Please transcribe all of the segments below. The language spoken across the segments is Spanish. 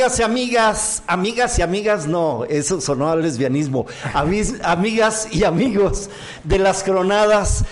amigas y amigas? Amigas y amigas, no, eso sonó al lesbianismo. Amigas y amigos de las cronadas,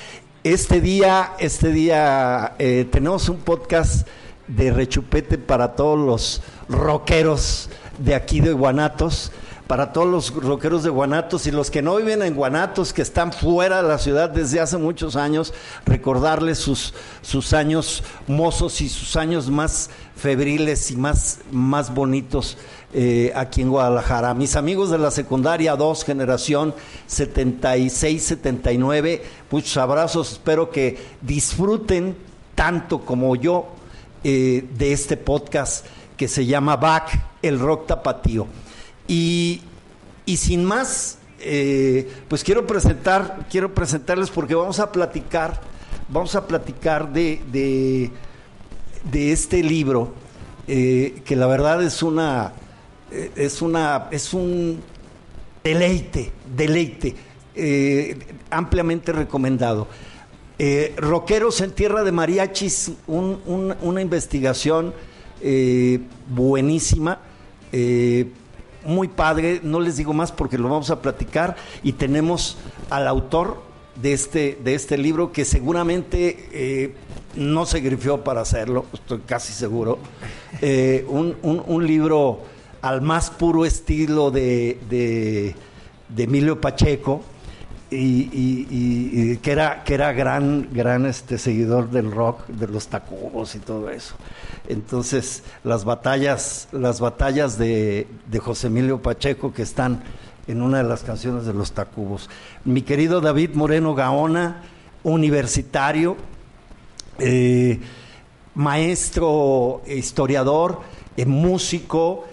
este día, este día eh, tenemos un podcast de rechupete para todos los rockeros de aquí de Guanatos. Para todos los rockeros de Guanatos y los que no viven en Guanatos, que están fuera de la ciudad desde hace muchos años, recordarles sus, sus años mozos y sus años más febriles y más, más bonitos eh, aquí en Guadalajara. Mis amigos de la secundaria 2, generación 76-79, muchos abrazos, espero que disfruten tanto como yo eh, de este podcast que se llama Back, el rock tapatío. Y, y sin más, eh, pues quiero presentar, quiero presentarles porque vamos a platicar, vamos a platicar de, de, de este libro, eh, que la verdad es una, eh, es una, es un deleite, deleite, eh, ampliamente recomendado. Rockeros en Tierra de Mariachis, un- un- una investigación buenísima, muy padre, no les digo más porque lo vamos a platicar y tenemos al autor de este, de este libro que seguramente no se grifió para hacerlo, estoy casi seguro. Eh, un, un- libro al más puro estilo de, de- Emilio Pacheco y que era que era gran gran este seguidor del rock de los tacubos y todo eso entonces las batallas las batallas de, de José Emilio Pacheco que están en una de las canciones de los tacubos mi querido David Moreno Gaona universitario eh, maestro historiador eh, músico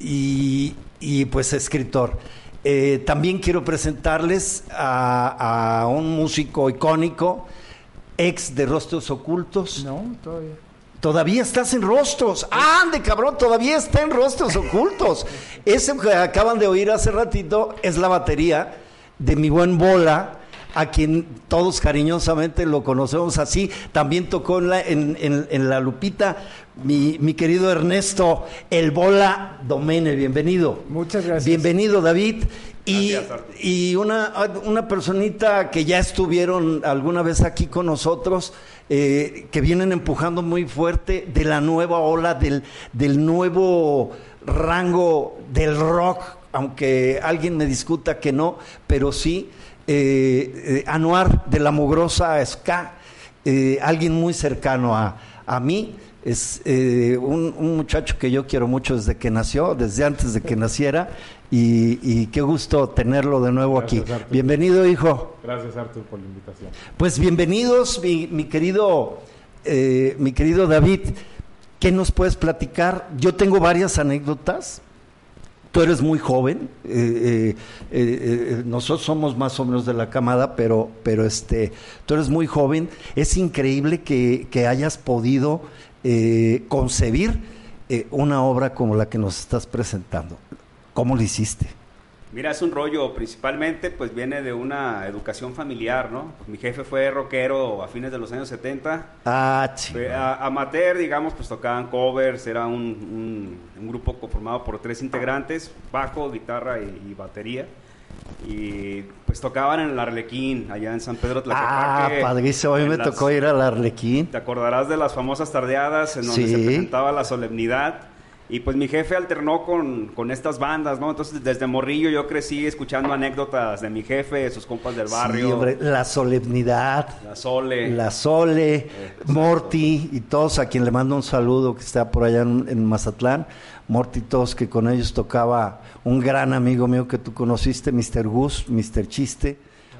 y, y, pues escritor eh, también quiero presentarles a, a un músico icónico, ex de Rostros Ocultos. No, todavía. Todavía estás en Rostros. ¡Ande, cabrón! Todavía está en Rostros Ocultos. Ese que acaban de oír hace ratito es la batería de mi buen Bola, a quien todos cariñosamente lo conocemos así. También tocó en la, en, en- en la Lupita mi, mi querido Ernesto, el Bola Domene. Bienvenido. Muchas gracias. Bienvenido, David. Y, y una, una personita que ya estuvieron alguna vez aquí con nosotros, eh, que vienen empujando muy fuerte de la nueva ola, del, del nuevo rango del rock, aunque alguien me discuta que no, pero sí, eh, eh, Anuar de la Mugrosa Ska, eh, alguien muy cercano a, a mí. Es eh, un, un muchacho que yo quiero mucho desde que nació, desde antes de que naciera, y, y qué gusto tenerlo de nuevo Gracias, aquí. Bienvenido, hijo. Gracias, Artur, por la invitación. Pues bienvenidos, mi, mi querido, eh, mi querido David. ¿Qué nos puedes platicar? Yo tengo varias anécdotas. Tú eres muy joven. eh, eh, eh, nosotros somos más o menos de la camada, pero, pero este, tú eres muy joven. Es increíble que, que hayas podido concebir una obra como la que nos estás presentando. ¿Cómo lo hiciste? Mira, es un rollo, principalmente pues viene de una educación familiar, ¿no? Mi jefe fue rockero a fines de los años 70. Ah, Fue a- amateur, digamos, pues tocaban covers, era un, un- un grupo conformado por tres integrantes, bajo, guitarra y, y batería. Y pues tocaban en el Arlequín, allá en San Pedro Ah, Tlaquepaque. padrísimo. A mí me las- tocó ir al Arlequín. Te acordarás de las famosas tardeadas en donde Sí. se presentaba la solemnidad. Y pues mi jefe alternó con, con estas bandas, ¿no? Entonces desde morrillo yo crecí escuchando anécdotas de mi jefe, de sus compas del barrio. Sí, hombre, la solemnidad. La Sole. La Sole, Eh, Morty y todos a quien le mando un saludo que está por allá en, en Mazatlán. Morty, todos que con ellos tocaba un gran amigo mío que tú conociste, Mr. Gus, Mr. Chiste,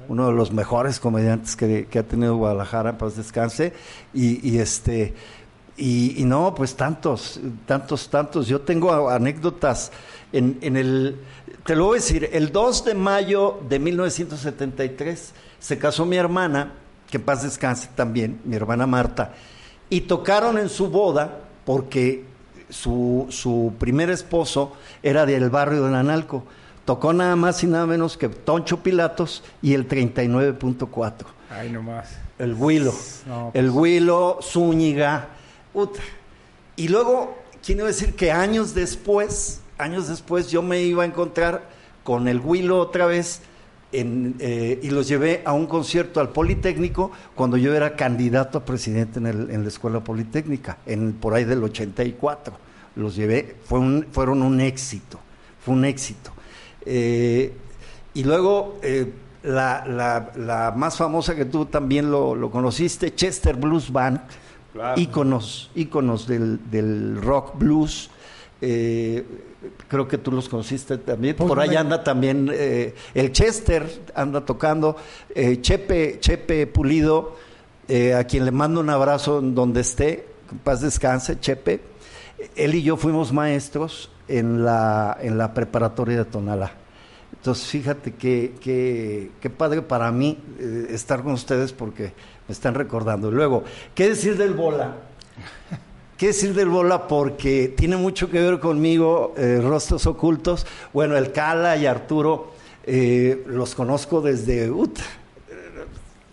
uno de los mejores comediantes que, que ha tenido Guadalajara, paz descanse. Y, y este. Y, y no, pues tantos, tantos, tantos. Yo tengo anécdotas en, en el, te lo voy a decir, el 2 de mayo de 1973 se casó mi hermana, que en paz descanse también, mi hermana Marta, y tocaron en su boda porque su, su primer esposo era del barrio de Analco. Tocó nada más y nada menos que Toncho Pilatos y el 39.4. Ay, nomás. El Huilo. No, pues. El Huilo, Zúñiga. Uta. Y luego, quiero decir que años después, años después yo me iba a encontrar con el Huilo otra vez en, eh, y los llevé a un concierto al Politécnico cuando yo era candidato a presidente en, el- en la Escuela Politécnica, en, por ahí del 84. Los llevé, fueron un éxito, fue un éxito. Eh, y luego eh, la, más famosa que tú también lo conociste, Chester Blues Band, Claro. íconos, íconos del, del rock blues. eh, creo que tú los conociste también. Pues Por ahí me- anda también eh, el Chester, anda tocando. eh, Chepe, Chepe Pulido, a quien le mando un abrazo en donde esté, en paz descanse, Chepe. Él y yo fuimos maestros en la, en la preparatoria de Tonalá. Entonces, fíjate que, que, qué padre para mí estar con ustedes porque me están recordando. Luego, ¿qué decir del bola? ¿Qué decir del bola? Porque tiene mucho que ver conmigo, eh, Rostros Ocultos. Bueno, el Cala y Arturo eh, los conozco desde,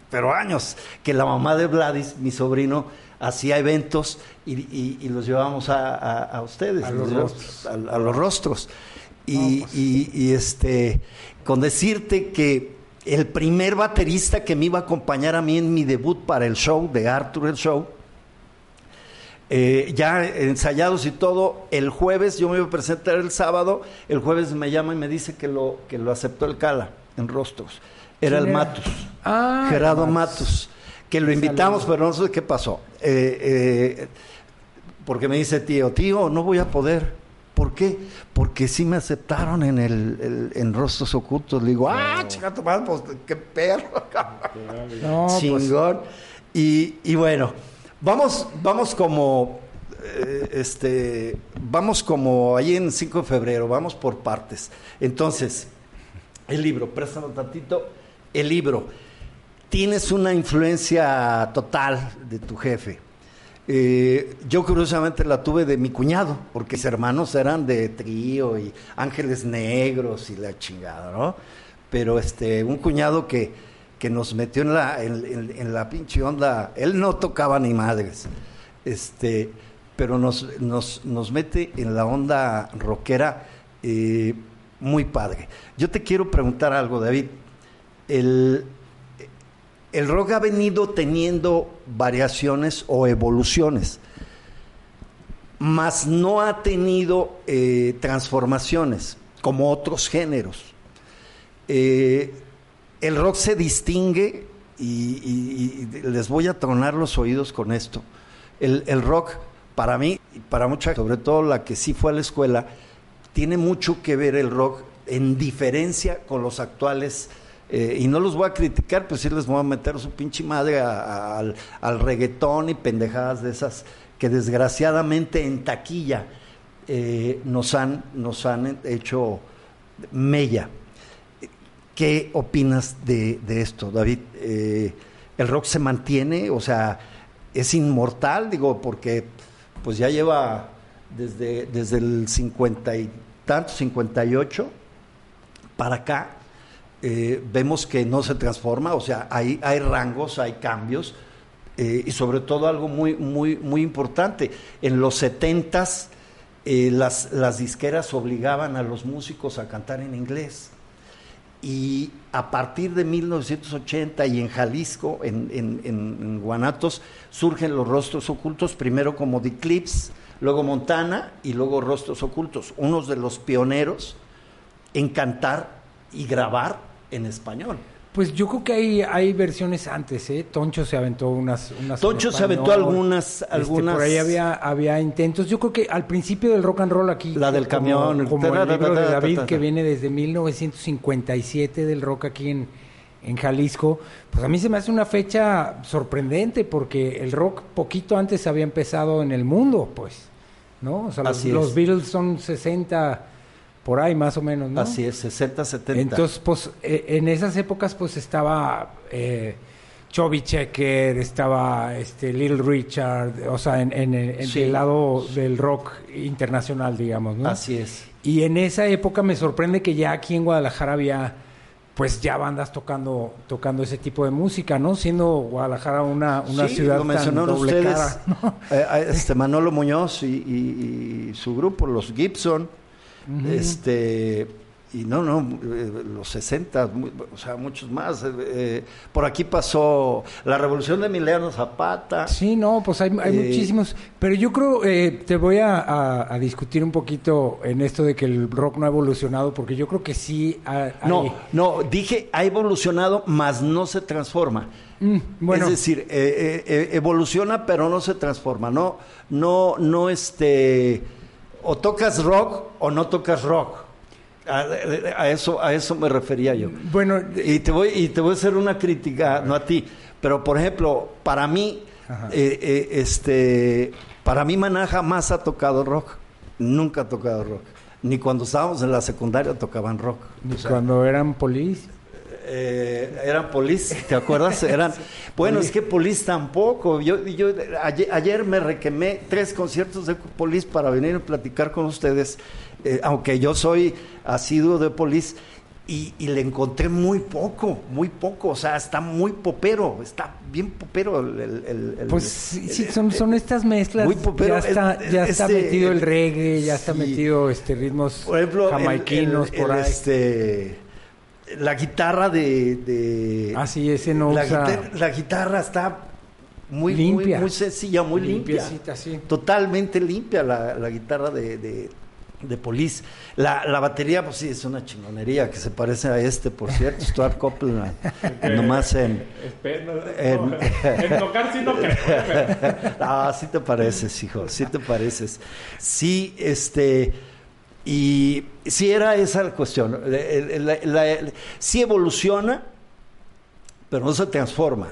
pero años, que la mamá de Vladis, mi sobrino, hacía eventos y, y- y los llevábamos a, a- a ustedes, A los rostros. a- los rostros. Y, este, con decirte que el primer baterista que me iba a acompañar a mí en mi debut para el show de Arthur el Show, eh, ya ensayados y todo, el jueves yo me iba a presentar el sábado, el jueves me llama y me dice que lo, que lo aceptó el Cala en Rostros. Era ¿Quién el era? Matus, Ah, Gerardo Matus. Matus, que lo invitamos, pero no sé qué pasó. Eh, eh, porque me dice tío, tío, no voy a poder. ¿Por qué? Porque sí me aceptaron en el, el- en Rostros Ocultos. Le digo, ah, chica, madre, pues qué perro. No, pues, chingón. Y, y bueno, vamos, vamos como, eh, este, vamos como ahí en 5 de febrero, vamos por partes. Entonces, el libro, préstame un tantito, el libro. Tienes una influencia total de tu jefe. Eh, yo curiosamente la tuve de mi cuñado, porque mis hermanos eran de trío y ángeles negros y la chingada, ¿no? Pero este, un cuñado que, que nos metió en la, en, la pinche onda, él no tocaba ni madres, este, pero nos, nos, nos mete en la onda rockera eh, muy padre. Yo te quiero preguntar algo, David. El, el rock ha venido teniendo variaciones o evoluciones, mas no ha tenido eh, transformaciones como otros géneros. Eh, el rock se distingue y, les voy a tronar los oídos con esto. El, el rock, para mí, y para mucha, sobre todo la que sí fue a la escuela, tiene mucho que ver el rock en diferencia con los actuales. Eh, y no los voy a criticar, pues sí les voy a meter su pinche madre a- al, al reggaetón y pendejadas de esas que desgraciadamente en taquilla eh, nos, han, nos han hecho mella. ¿Qué opinas de, de esto, David? Eh, ¿El rock se mantiene? O sea, ¿es inmortal? Digo, porque pues ya lleva desde, desde el 50 y tanto, 58, para acá, eh, vemos que no se transforma, o sea, hay, hay rangos, hay cambios, eh, y sobre todo algo muy, muy, muy importante. En los setentas eh, las, las disqueras obligaban a los músicos a cantar en inglés. Y a partir de 1980 y en Jalisco, en- en- en Guanatos, surgen los rostros ocultos, primero como The Clips, luego Montana y luego Rostros Ocultos, unos de los pioneros en cantar y grabar en español. Pues yo creo que hay, hay versiones antes, ¿eh? Toncho se aventó unas... unas Toncho se aventó algunas- Este, algunas- por ahí había, había intentos. Yo creo que al principio del rock and roll aquí... La del como- camión, Como, el libro de David, que viene desde 1957 del rock aquí en, en Jalisco, pues a mí se me hace una fecha sorprendente porque el rock poquito antes había empezado en el mundo, pues, ¿no? O sea, los Beatles son 60 por ahí más o menos, ¿no? Así es, 60, 70. Entonces, pues eh, en esas épocas pues estaba eh, Chubby Checker, estaba este Little Richard, o sea, en, en- en Sí. el lado del rock internacional, digamos, ¿no? Así es. Y en esa época me sorprende que ya aquí en Guadalajara había pues ya bandas tocando tocando ese tipo de música, ¿no? Siendo Guadalajara una, una Sí, ciudad lo tan mencionaron doble ustedes. cara, ¿no? Eh, eh, este Manolo Muñoz y, y- y su grupo, los Gibson, este y no, no, eh, los 60, mu- o sea, muchos más. eh, eh, por aquí pasó la revolución de Emiliano Zapata. Sí, no, pues hay, hay Eh, muchísimos. Pero yo creo, eh, te voy a, a- a discutir un poquito en esto de que el rock no ha evolucionado, porque yo creo que sí ha- hay... No, no, dije ha evolucionado, mas no se transforma. Mm, bueno, Es decir, evoluciona pero no se transforma. No, no, no este, o tocas rock o no tocas rock. A, a eso, a eso me refería yo. bueno, Y te voy, y te voy a hacer una crítica, no a ti, pero por ejemplo, para mí, eh, eh, este, para mí Maná jamás ha tocado rock, nunca ha tocado rock, ni cuando estábamos en la secundaria tocaban rock. ni O sea, cuando eran polis. Eh, eran polis, ¿te acuerdas? Eran, bueno, es que polis tampoco. Yo, yo ayer, ayer me requemé tres conciertos de polis para venir a platicar con ustedes, eh, aunque yo soy asiduo de polis. Y, y le encontré muy poco, muy poco, o sea, está muy popero, está bien popero el... el- el- el- Pues sí, son, son estas mezclas. Muy popero, ya está, es- ya está este- metido el reggae, ya está sí. metido este ritmos Por ejemplo, jamaiquinos por ahí. este, la guitarra de... de Ah, sí, ese no la, usa... guitarra, la guitarra está muy, Limpia. muy, muy sencilla, muy limpia. Limpiecita, sí. Totalmente limpia la, la guitarra de, de, de Police. La, la batería, pues sí, es una chingonería que se parece a este, por cierto, Stuart Copeland. nomás en... No, no, En- en tocar sí no creo. pero- Ah, sí te pareces, hijo, sí te pareces. Sí, este, y sí era esa la cuestión. La- la- la- sí evoluciona, pero no se transforma.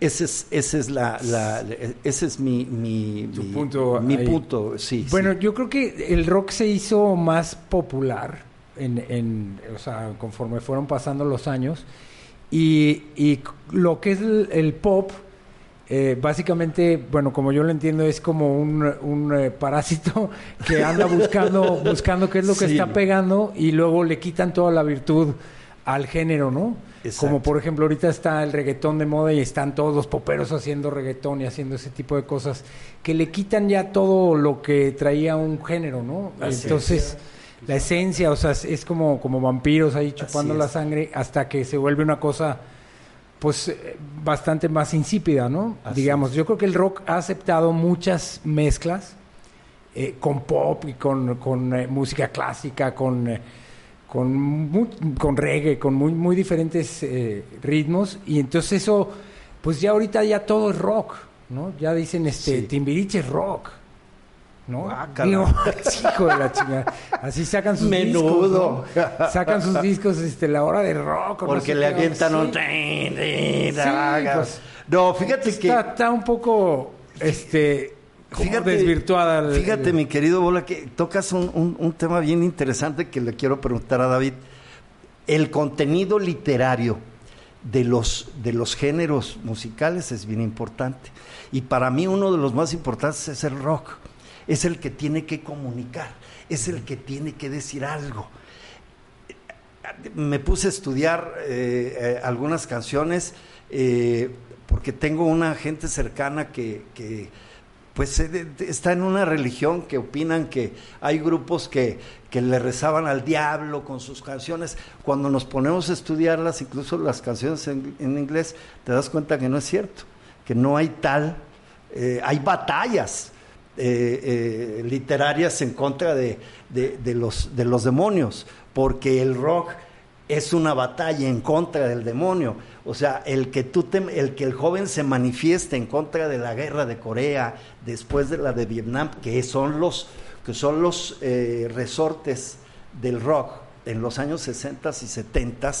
Ese es, ese es la, la- ese es mi, mi, punto mi ahí. punto, sí. Bueno, sí. yo creo que el rock se hizo más popular en, en- o sea, conforme fueron pasando los años. Y, y lo que es el, el pop, eh, básicamente, bueno, como yo lo entiendo, es como un, un, eh, parásito que anda buscando, buscando qué es lo que Sí. está pegando y luego le quitan toda la virtud al género, ¿no? Exacto. Como por ejemplo ahorita está el reggaetón de moda y están todos los poperos haciendo reggaetón y haciendo ese tipo de cosas que le quitan ya todo lo que traía un género, ¿no? Entonces, la esencia, o sea, es- como, como vampiros ahí chupando la sangre hasta que se vuelve una cosa pues eh, bastante más insípida, ¿no? Así Digamos, yo creo que el rock ha aceptado muchas mezclas eh, con pop y con, con, eh, música clásica, con, eh, con, con reggae, con muy, muy diferentes ritmos. Y entonces eso, pues ya ahorita ya todo es rock, ¿no? Ya dicen, este, Sí. Timbiriche es rock, ¿no? Digo, hijo de la chingada. Así sacan sus Menudo. discos, ¿no? Sacan sus discos, este, la hora del rock. no Porque le avientan sí. un... haga. pues, no, fíjate que... Está, está un poco, este, como Fíjate, desvirtuada. el- fíjate, el- mi querido Bola, que tocas un, un- un tema bien interesante que le quiero preguntar a David. El contenido literario de los, de los géneros musicales es bien importante. Y para mí uno de los más importantes es el rock. Es el que tiene que comunicar, es el que tiene que decir algo. me puse a estudiar eh, eh, algunas canciones eh, porque tengo una gente cercana que, pues está en una religión que opinan que hay grupos que, que le rezaban al diablo con sus canciones. Cuando nos ponemos a estudiarlas, incluso las canciones en, inglés, te das cuenta que no es cierto, que no hay tal, hay batallas eh, eh, literarias en contra de, de- los, de los demonios, porque el rock es una batalla en contra del demonio. O sea, el que, tú te- el, que el joven se manifieste en contra de la guerra de Corea, después de la de Vietnam, que son los, que son los eh, resortes del rock en los años 60 y 70,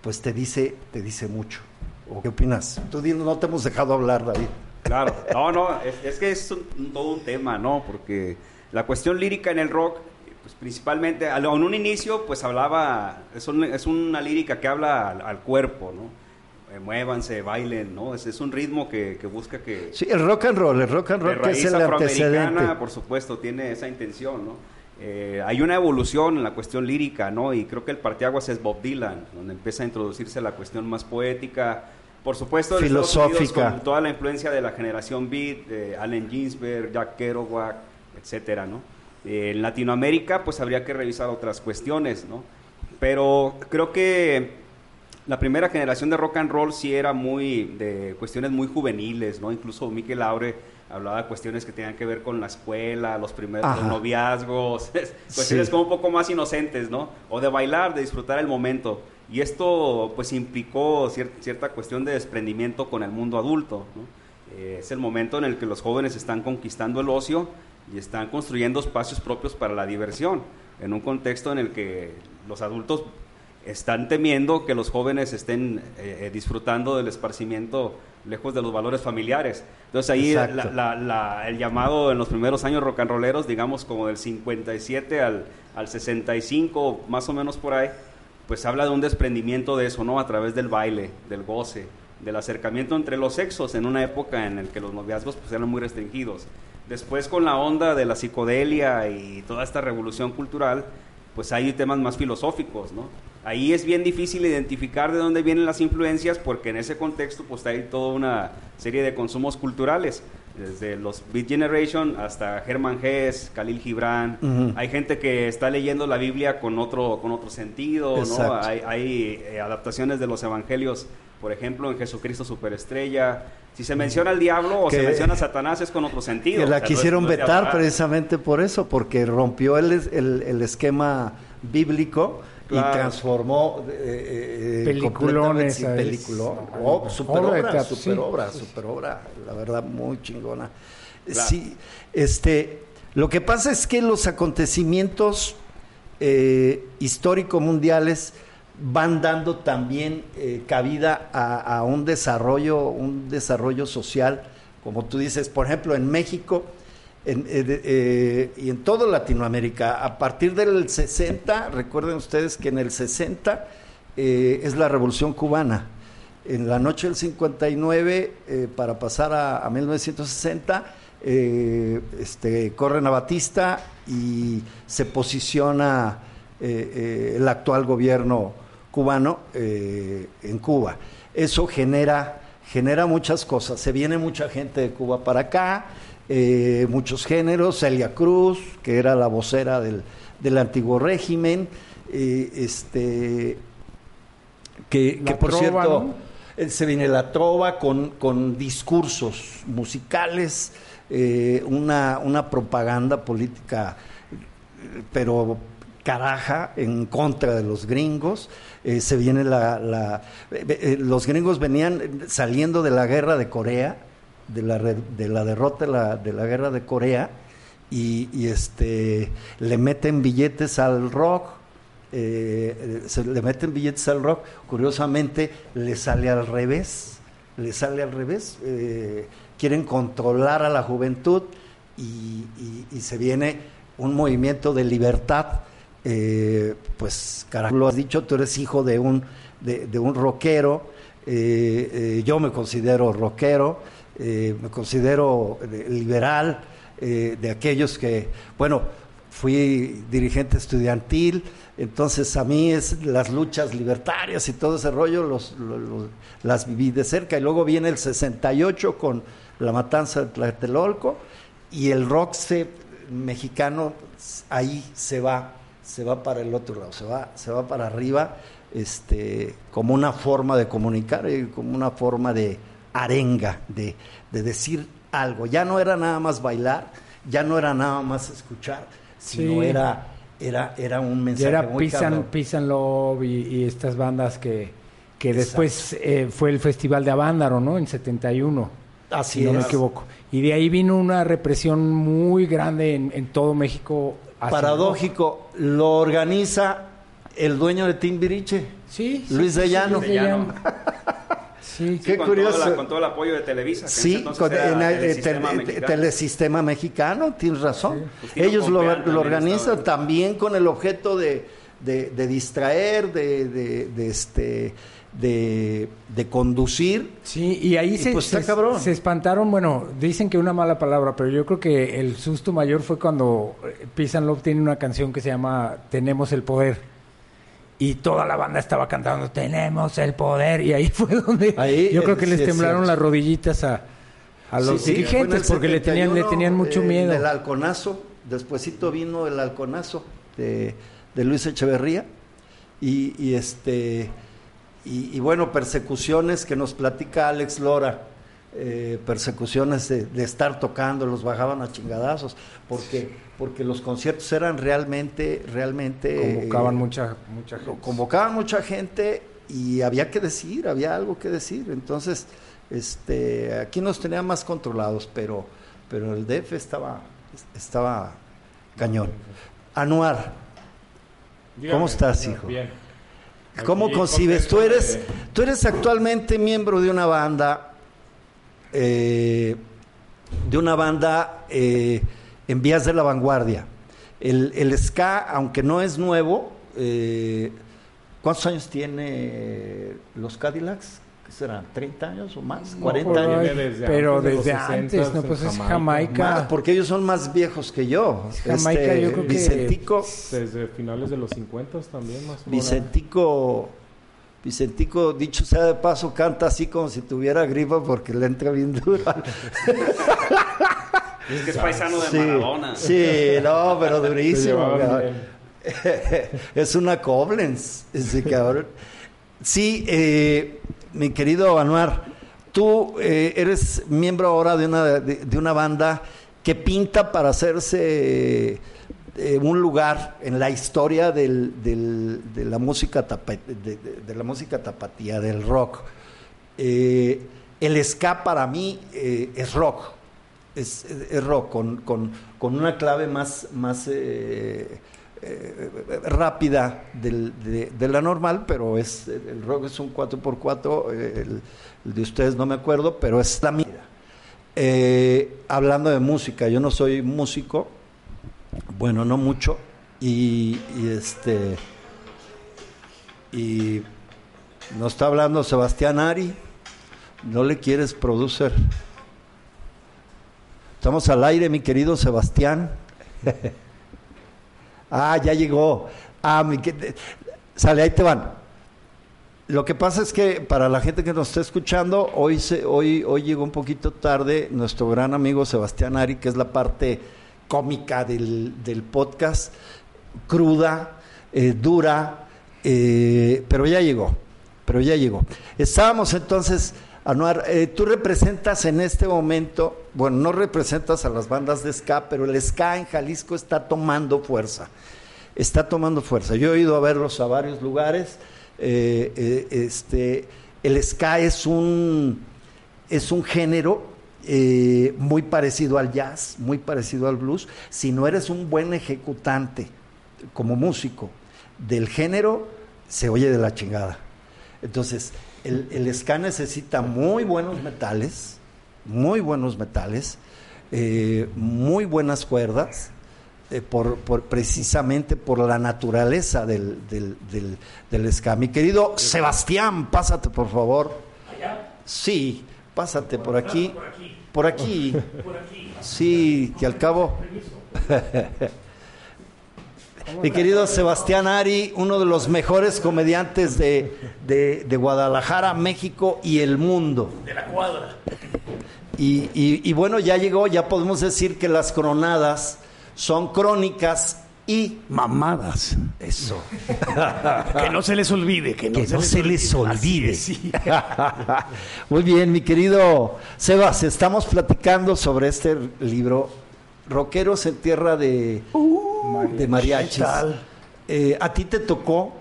pues te dice, te dice mucho. ¿O qué opinas? Tú no te hemos dejado hablar, David. Claro, no, no, es, es que es un- todo un tema, ¿no? Porque la cuestión lírica en el rock, pues principalmente, al- en un inicio, pues hablaba, es, un- es una lírica que habla al, al cuerpo, ¿no? Eh, muévanse, bailen, ¿no? Es, es un ritmo que, que busca que... Sí, el rock and roll, el rock and de roll que es raíz el afroamericana, antecedente. por supuesto, tiene esa intención, ¿no? Eh, hay una evolución en la cuestión lírica, ¿no? Y creo que el parteaguas es Bob Dylan, donde empieza a introducirse la cuestión más poética, por supuesto, Filosófica. con toda la influencia de la generación beat, de Allen Ginsberg, Jack Kerouac, etcétera, ¿no? Eh, en Latinoamérica, pues habría que revisar otras cuestiones, ¿no? Pero creo que la primera generación de rock and roll sí era muy de cuestiones muy juveniles, ¿no? Incluso Mikel Laure hablaba de cuestiones que tenían que ver con la escuela, los primeros noviazgos, cuestiones Sí. como un poco más inocentes, ¿no? O de bailar, de disfrutar el momento. Y esto pues implicó cier- cierta cuestión de desprendimiento con el mundo adulto, ¿no? Eh, es el momento en el que los jóvenes están conquistando el ocio y están construyendo espacios propios para la diversión, en un contexto en el que los adultos están temiendo que los jóvenes estén eh, eh, disfrutando del esparcimiento lejos de los valores familiares. Entonces ahí Exacto. la- la- la- el llamado en los primeros años rock and rolleros, digamos como del 57 al, al 65, más o menos por ahí, pues habla de un desprendimiento de eso, ¿no? A través del baile, del goce, del acercamiento entre los sexos en una época en la que los noviazgos pues, eran muy restringidos. Después con la onda de la psicodelia y toda esta revolución cultural, pues hay temas más filosóficos, ¿no? Ahí es bien difícil identificar de dónde vienen las influencias porque en ese contexto pues hay toda una serie de consumos culturales, desde los Beat Generation hasta Herman Hesse, Khalil Gibran. Hay gente que está leyendo la Biblia con otro con otro sentido, ¿no? Hay, hay, eh, adaptaciones de los evangelios, por ejemplo, en Jesucristo Superestrella. Si se menciona al diablo o se menciona a Satanás es con otro sentido. Que O la sea, no es- quisieron no es de vetar precisamente por eso, porque rompió el- el esquema bíblico Claro. y transformó eh, eh, Peliculones, ¿sabes? peliculón. No, Oh, super obra super obra, super obra, la verdad muy chingona. Claro. Sí, este, lo que pasa es que los acontecimientos eh, histórico mundiales van dando también eh, cabida a, a un desarrollo, un desarrollo social, como tú dices, por ejemplo, en México en- eh, eh, y en toda Latinoamérica, a partir del 60, recuerden ustedes que en el 60 eh, es la Revolución Cubana. En la noche del 59, eh, para pasar a, a 1960, eh, este, corren a y se posiciona el actual gobierno cubano en Cuba. Eso genera, genera muchas cosas. Se viene mucha gente de Cuba para acá, eh, muchos géneros, Celia Cruz, que era la vocera del, del antiguo régimen, eh, este, que, por trova, cierto, ¿no? eh, se viene la trova con, con discursos musicales, eh, una, una propaganda política, pero caraja en contra de los gringos. Eh, se viene la, la- eh, eh, los gringos venían saliendo de la guerra de Corea, de la, de la derrota de la, de la guerra de Corea, y, este le meten billetes al rock, eh, se le meten billetes al rock, curiosamente le sale al revés, le sale al revés, eh, quieren controlar a la juventud y, y- se viene un movimiento de libertad, eh, pues carajo, lo has dicho, tú eres hijo de un, de, de un rockero, eh, yo me considero rockero, eh, me considero eh, liberal, eh, de aquellos que, bueno, fui dirigente estudiantil, entonces a mí es las luchas libertarias y todo ese rollo los, lo- lo- las viví de cerca. Y luego viene el 68 con la matanza de Tlatelolco y el rock se- mexicano ahí se va, se va para el otro lado, se va, se va para arriba este, como una forma de comunicar y como una forma de arenga, de, de decir algo. Ya no era nada más bailar, ya no era nada más escuchar, sino Sí. era, era, era un Ya mensaje era muy Peace and, cabrón. Peace and Love y, y estas bandas que, que después eh, fue el Festival de Avándaro, ¿no? En 71, Así si no me equivoco. Y de ahí vino una represión muy grande en, en todo México. Paradójico, lo organiza el dueño de Timbiriche. Sí, sí, Luis sí, de sí, Llano. Luis de Llano. Sí, Qué con curioso. Todo la- con todo el apoyo de Televisa. que Sí, con- era en el- Telesistema tele- Mexicano. Telesistema Mexicano, tienes razón. Justino Ellos lo, lo organizan estaba. también con el objeto de, de- de distraer, de, de- de este, de, de conducir. Sí, y ahí Y se, pues se- cabrón. se espantaron, bueno, dicen que una mala palabra, pero yo creo que el susto mayor fue cuando eh, Peace and Love tiene una canción que se llama Tenemos el Poder. Y toda la banda estaba cantando Tenemos el Poder. Y ahí fue donde Ahí, yo creo eh, que les sí temblaron las rodillitas a, a los Sí, dirigentes el porque le tenían, le 71, tenían mucho eh, miedo. Del halconazo, despuesito vino el halconazo de, de Luis Echeverría. Y, y este y, y bueno, persecuciones que nos platica Alex Lora, eh, persecuciones de, de estar tocando, los bajaban a chingadazos, porque, porque los conciertos eran realmente, realmente Convocaban eh, mucha, mucha gente. convocaban mucha gente y había que decir, había algo que decir. Entonces, este, aquí nos tenían más controlados, pero, pero el DF estaba, estaba cañón. Anuar, Dígame, ¿Cómo estás, señor. hijo? Bien. ¿cómo Aquí, concibes? Tú eres, de- tú eres actualmente miembro de una banda, eh, de una banda eh, en vías de la vanguardia. El, el ska, aunque no es nuevo, eh, ¿cuántos años tiene los Cadillacs? ¿Qué serán? ¿30 años o más? No, ¿40 por años? desde pero antes desde 60s antes, no, pues es Jamaica. Jamaica. Más, porque ellos son más viejos que yo. Jamaica, Este, yo creo que- Vicentico, Desde finales de los 50 también, más o menos. Vicentico, Vicentico, dicho sea de paso, canta así como si tuviera gripa porque le entra bien dura. Es que es paisano de Sí, Maradona. sí, no, pero durísimo. es una Koblenz, ese cabrón. Sí, eh, mi querido Anuar, tú eh, eres miembro ahora de una, de, de una banda que pinta para hacerse eh, un lugar en la historia del- del- de, la música tapa- de, la música tapatía, del rock. Eh, el ska para mí eh, es rock, es, es- rock, con, con- con una clave más, más rápida del- de, la normal, pero es el rock es un 4x4, eh, el, de ustedes no me acuerdo, pero es la mía. Hablando de música, yo no soy músico, bueno, no mucho, y, y este y nos está hablando Sebastián Ari, no le quieres producer. Estamos al aire, mi querido Sebastián. ah, ya llegó. Ah, mi que- sale, ahí te van. Lo que pasa es que para la gente que nos está escuchando, hoy, se, hoy, hoy llegó un poquito tarde nuestro gran amigo Sebastián Ari, que es la parte cómica del, del podcast, cruda, eh, dura, eh, pero ya llegó, pero ya llegó. Estábamos entonces, Anuar, eh, tú representas en este momento, bueno, no representas a las bandas de ska, pero el ska en Jalisco está tomando fuerza está tomando fuerza. Yo he ido a verlos a varios lugares. este, el ska es un, es un género eh, muy parecido al jazz, muy parecido al blues. Si no eres un buen ejecutante como músico del género, se oye de la chingada. Entonces, el, el ska necesita muy buenos metales, muy buenos metales, eh, muy buenas cuerdas, eh, por, por- precisamente por la naturaleza del, del, del, del ska. Mi querido Sebastián, pásate por favor. Sí, pásate por aquí. Por aquí. Sí, que al cabo. Mi querido Sebastián Ari, uno de los mejores comediantes de, de- de Guadalajara, México y el mundo. De la cuadra. Y, y- y bueno, ya llegó, ya podemos decir que las coronadas son crónicas y Mamadas. eso. Que no se les olvide, que no, Que no se les olvide. Muy bien, mi querido Sebas, estamos platicando sobre este libro, Roqueros en Tierra de, de Mariachis. Eh, a ti te tocó,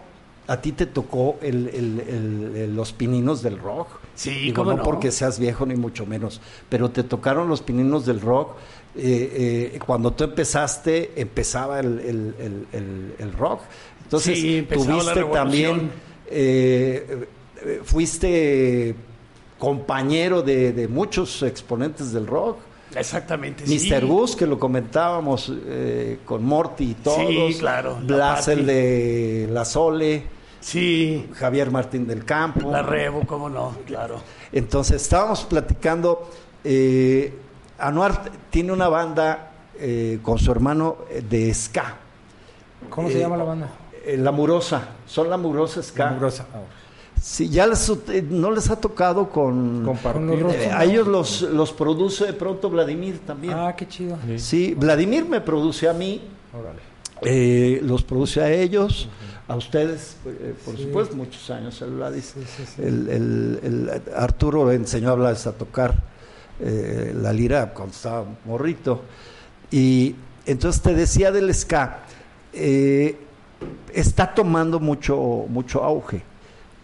a ti te tocó el- el- el- el- los pininos del rock. Sí, Digo, cómo no, no. porque seas viejo ni mucho menos, pero te tocaron los pininos del rock. Eh, eh, cuando tú empezaste, empezaba el, el- el- rock. Entonces, Sí, tuviste también, eh, fuiste compañero de, de muchos exponentes del rock. Exactamente, sí. Mr. Gus, que lo comentábamos eh, con Morty y todos. Sí, claro, la Blas, el de La Sole, Sí, Javier Martín del Campo. la Revo, cómo no, claro. Entonces, estábamos platicando. eh, Anuar tiene una banda eh, con su hermano eh, de ska. ¿Cómo se Eh, llama la banda? eh, la Murosa. Son la Murosa Ska. Mugrosa. Ah, Sí, ya les, eh, no les ha tocado con. Compartir. Eh, a ellos los, los produce de pronto Vladimir también. Ah, qué chido. Sí, Vladimir me produce a mí, Órale. eh, los produce a ellos, a ustedes, eh, por supuesto, muchos años el Vladis. El, el- el- Arturo le enseñó a Vladis a tocar eh, la lira cuando estaba morrito. Y entonces te decía del ska, eh, está tomando mucho, mucho auge.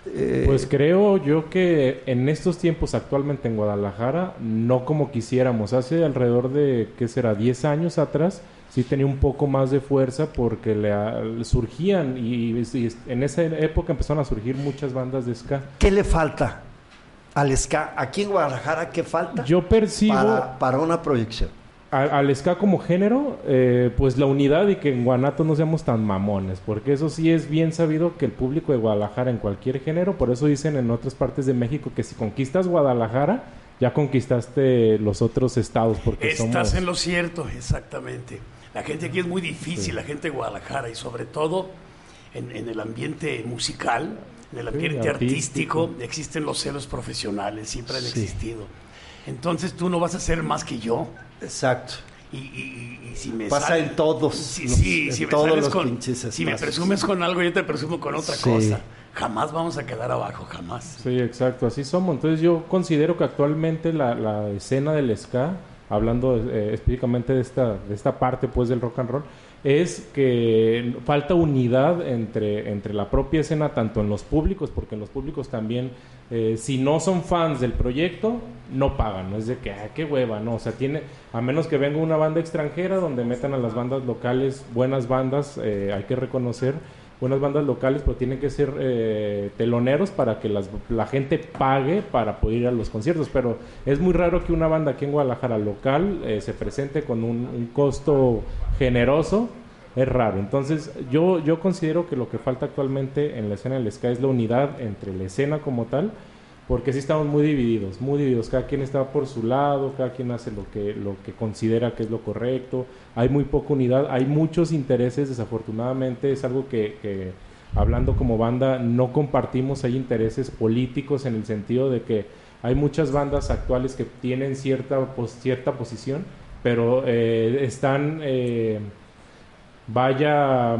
Eh, Pues creo yo que en estos tiempos actualmente en Guadalajara, no como quisiéramos. Hace alrededor de, ¿qué será? 10 años atrás, sí tenía un poco más de fuerza porque le, surgían y, y en esa época empezaron a surgir muchas bandas de ska. ¿Qué le falta al ska? Aquí en Guadalajara, ¿qué falta Yo percibo para, para una proyección? a- al ska como género, eh, pues la unidad y que en Guanato no seamos tan mamones, porque eso sí es bien sabido que el público de Guadalajara en cualquier género, por eso dicen en otras partes de México que si conquistas Guadalajara, ya conquistaste los otros estados, porque Estás somos... en lo cierto, exactamente. La gente aquí es muy difícil, la gente de Guadalajara, y sobre todo en, en el ambiente musical, en el ambiente artístico. artístico, existen los celos profesionales, siempre han existido. Entonces tú no vas a ser más que yo. Exacto. Y, y- y- si me Pasa sal- en todos Sí, los- sí, en si me todos los con- pinches Si me presumes con algo, yo te presumo con otra Sí. cosa. Jamás vamos a quedar abajo, jamás. Sí, exacto, así somos. Entonces yo considero que actualmente la, la escena del ska, hablando eh, específicamente de esta, de esta parte pues del rock and roll, es que falta unidad entre, entre la propia escena, tanto en los públicos, porque en los públicos también, eh, si no son fans del proyecto, no pagan, no es de que, ah, qué hueva, no, o sea, tiene, a menos que venga una banda extranjera donde metan a las bandas locales, buenas bandas, eh, hay que reconocer, buenas bandas locales, pero tienen que ser eh, teloneros para que las- la gente pague para poder ir a los conciertos. Pero es muy raro que una banda aquí en Guadalajara local eh, se presente con un, costo generoso. Es raro. Entonces, yo, yo considero que lo que falta actualmente en la escena del ska es la unidad entre la escena como tal, porque sí estamos muy divididos, muy divididos. Cada quien está por su lado, cada quien hace lo que, lo que considera que es lo correcto. Hay muy poca unidad, hay muchos intereses, desafortunadamente es algo que, hablando como banda no compartimos. Hay intereses políticos en el sentido de que hay muchas bandas actuales que tienen cierta, cierta posición, pero eh, están, eh, vaya,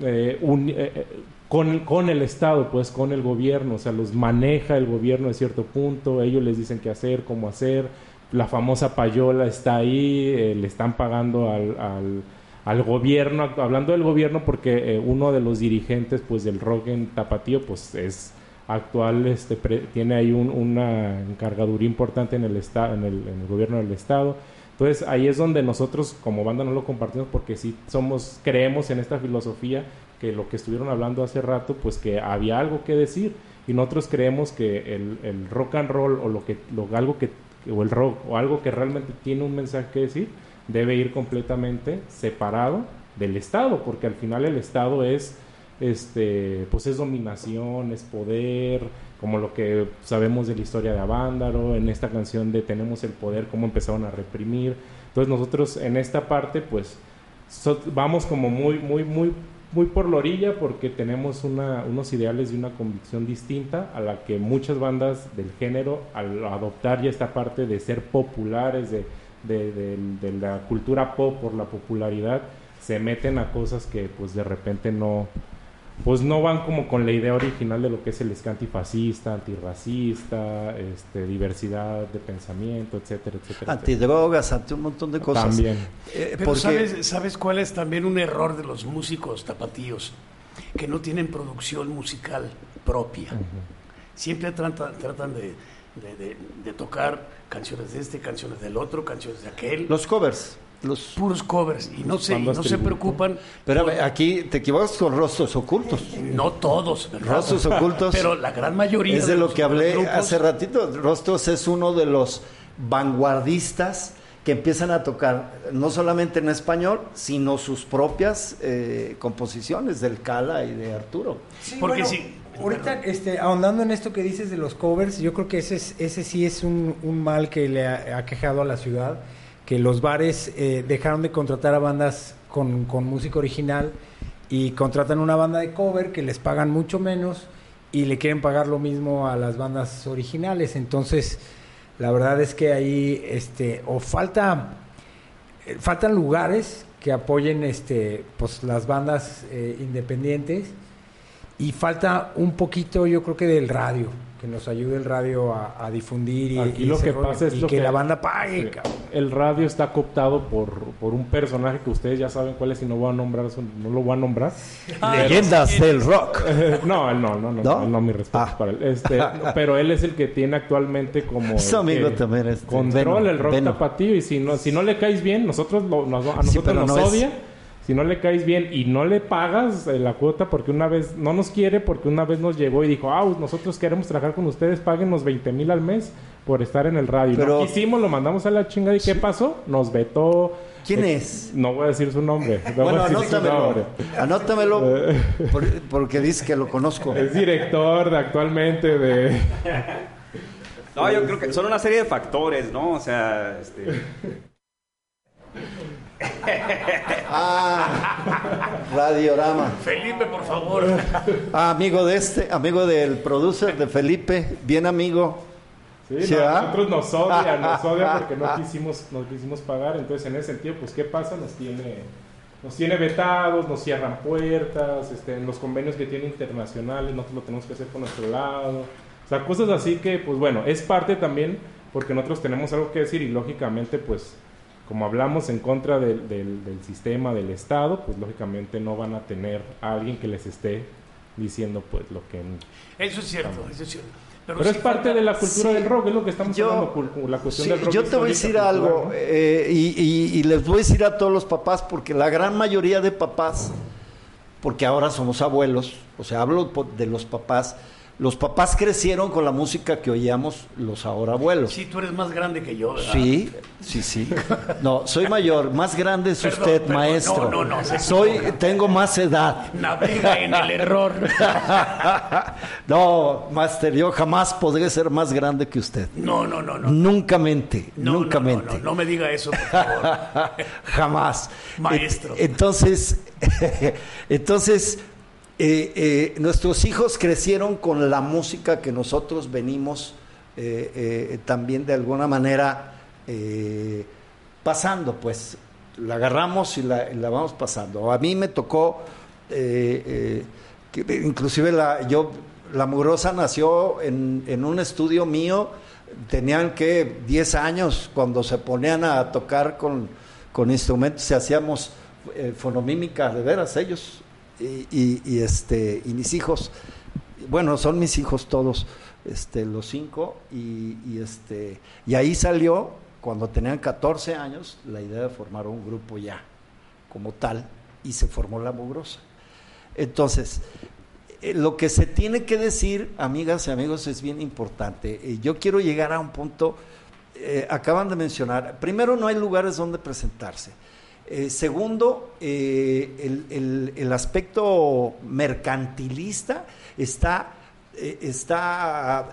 eh, un- eh, eh, con, con el Estado, pues con el gobierno, o sea, los maneja el gobierno de cierto punto, ellos les dicen qué hacer, cómo hacer, la famosa payola está ahí, eh, le están pagando al, al, al gobierno, hablando del gobierno porque eh, uno de los dirigentes pues del rock en Tapatío pues es actual, este, pre- tiene ahí un- una encargaduría importante en el, esta- en, el, en el gobierno del estado. Entonces ahí es donde nosotros como banda no lo compartimos porque sí somos, creemos en esta filosofía que lo que estuvieron hablando hace rato, pues que había algo que decir. Y nosotros creemos que el, el rock and roll o lo que lo, algo que o el rock o algo que realmente tiene un mensaje que decir debe ir completamente separado del Estado porque al final el Estado es este pues es dominación es poder como lo que sabemos de la historia de Avándaro en esta canción de tenemos el poder cómo empezaron a reprimir. Entonces nosotros en esta parte pues so- vamos como muy, muy, muy, muy por la orilla porque tenemos una- unos ideales y una convicción distinta a la que muchas bandas del género, al adoptar ya esta parte de ser populares, de, de- de- de la cultura pop por la popularidad, se meten a cosas que pues de repente no, pues no van como con la idea original de lo que es el ska antifascista, antirracista, este, diversidad de pensamiento, etcétera, etcétera. etcétera. Antidrogas, ante un montón de cosas. También. Eh, Pero porque- ¿sabes, ¿sabes cuál es también un error de los músicos tapatíos? Que no tienen producción musical propia. Siempre tratan, tratan de, de- de- de tocar canciones de este, canciones del otro, canciones de aquel. Los covers. Los... puros covers. Y no, se, y no se preocupan. Pero aquí te equivocas con rostros ocultos. No todos, ¿verdad? Rostros ocultos. Pero la gran mayoría. Es de lo que hablé grupos- hace ratito. Rostros es uno de los vanguardistas que empiezan a tocar no solamente en español, sino sus propias eh, composiciones del Cala y de Arturo. Sí, Porque bueno, sí, Ahorita, perdón. este, ahondando en esto que dices de los covers, yo creo que ese, es, ese sí es un, un mal que le ha, ha quejado a la ciudad, que los bares eh, dejaron de contratar a bandas con, con música original y contratan una banda de cover que les pagan mucho menos y le quieren pagar lo mismo a las bandas originales. Entonces, la verdad es que ahí, este, o falta eh, faltan lugares que apoyen este pues las bandas eh, independientes y falta un poquito yo creo que del radio que nos ayude el radio a, a difundir y, Aquí y lo ese que rollo, pasa es y lo que, que- la banda pague Sí. El radio está cooptado por, por un personaje que ustedes ya saben cuál es y no voy a nombrar, no lo voy a nombrar. Leyendas del rock. no, él no, no, no, ¿No? no, no, mi respeto Ah. para él. Este, pero él es el que tiene actualmente como Su el amigo también, este, controla el rock Beno. tapatío y si no, si no le caes bien, nosotros lo- nos- a nosotros nos no es- odia. Si no le caes bien y no le pagas eh, la cuota porque una vez, no nos quiere porque una vez nos llegó y dijo, ah, nosotros queremos trabajar con ustedes, páguenos 20 mil al mes por estar en el radio. Pero- no quisimos, lo mandamos a la chingada y ¿qué pasó? Nos vetó. ¿Quién Eh, es? No voy a decir su nombre. no voy Bueno, a decir su anótamelo. nombre. Anótamelo por- porque dice que lo conozco. Es director de, actualmente de... No, yo creo que son una serie de factores, ¿no? O sea, este, Ah, Radiorama. Felipe, por favor. Ah, amigo de este, amigo del producer de Felipe, bien amigo. Sí, ¿Sí, no, ah? nosotros nos odia, nos odia porque no quisimos, no quisimos pagar. Entonces, en ese sentido, pues, ¿qué pasa? Nos tiene, nos tiene vetados, nos cierran puertas, este, en los convenios que tiene internacionales, nosotros lo tenemos que hacer por nuestro lado. O sea, cosas así que, pues bueno, es parte también porque nosotros tenemos algo que decir y lógicamente, pues, como hablamos en contra del, del- del sistema, del Estado, pues lógicamente no van a tener a alguien que les esté diciendo, pues, lo que... Eso es cierto, eso es cierto. Pero es parte falta- de la cultura Sí. del rock, es lo que estamos Yo- hablando, la cuestión Sí, del rock. yo te voy a decir cultural, algo ¿no? eh, y, y- y les voy a decir a todos los papás, porque la gran mayoría de papás, porque ahora somos abuelos, o sea, hablo de los papás, los papás crecieron con la música que oíamos los ahora abuelos. Sí, tú eres más grande que yo, ¿verdad? Sí, sí, sí. No, soy mayor, más grande es Perdón, usted, perdón, maestro. no, no, no, Soy, tengo más edad. Navega en el error. no, Master, yo jamás podré ser más grande que usted. No, no, no, no. Nunca mente, No, nunca no, mente. no, no me diga eso, por favor. Jamás. Maestro. Entonces, entonces eh, eh, nuestros hijos crecieron con la música que nosotros venimos eh, también de alguna manera pasando, pues la agarramos y la, vamos pasando. A mí me tocó, que, inclusive la, yo, la mugrosa nació en, en un estudio mío, tenían que 10 años cuando se ponían a tocar con, con instrumentos y hacíamos fonomímica, de veras, ellos y, y- este, y mis hijos, bueno, son mis hijos todos, este, los cinco, y, y, este, y ahí salió, cuando tenían 14 años, la idea de formar un grupo ya, como tal, y se formó La Mugrosa. Entonces, eh, lo que se tiene que decir, amigas y amigos, es bien importante. Eh, yo quiero llegar a un punto, eh, acaban de mencionar, primero no hay lugares donde presentarse. Eh, segundo, eh, el, el- el aspecto mercantilista está, eh, está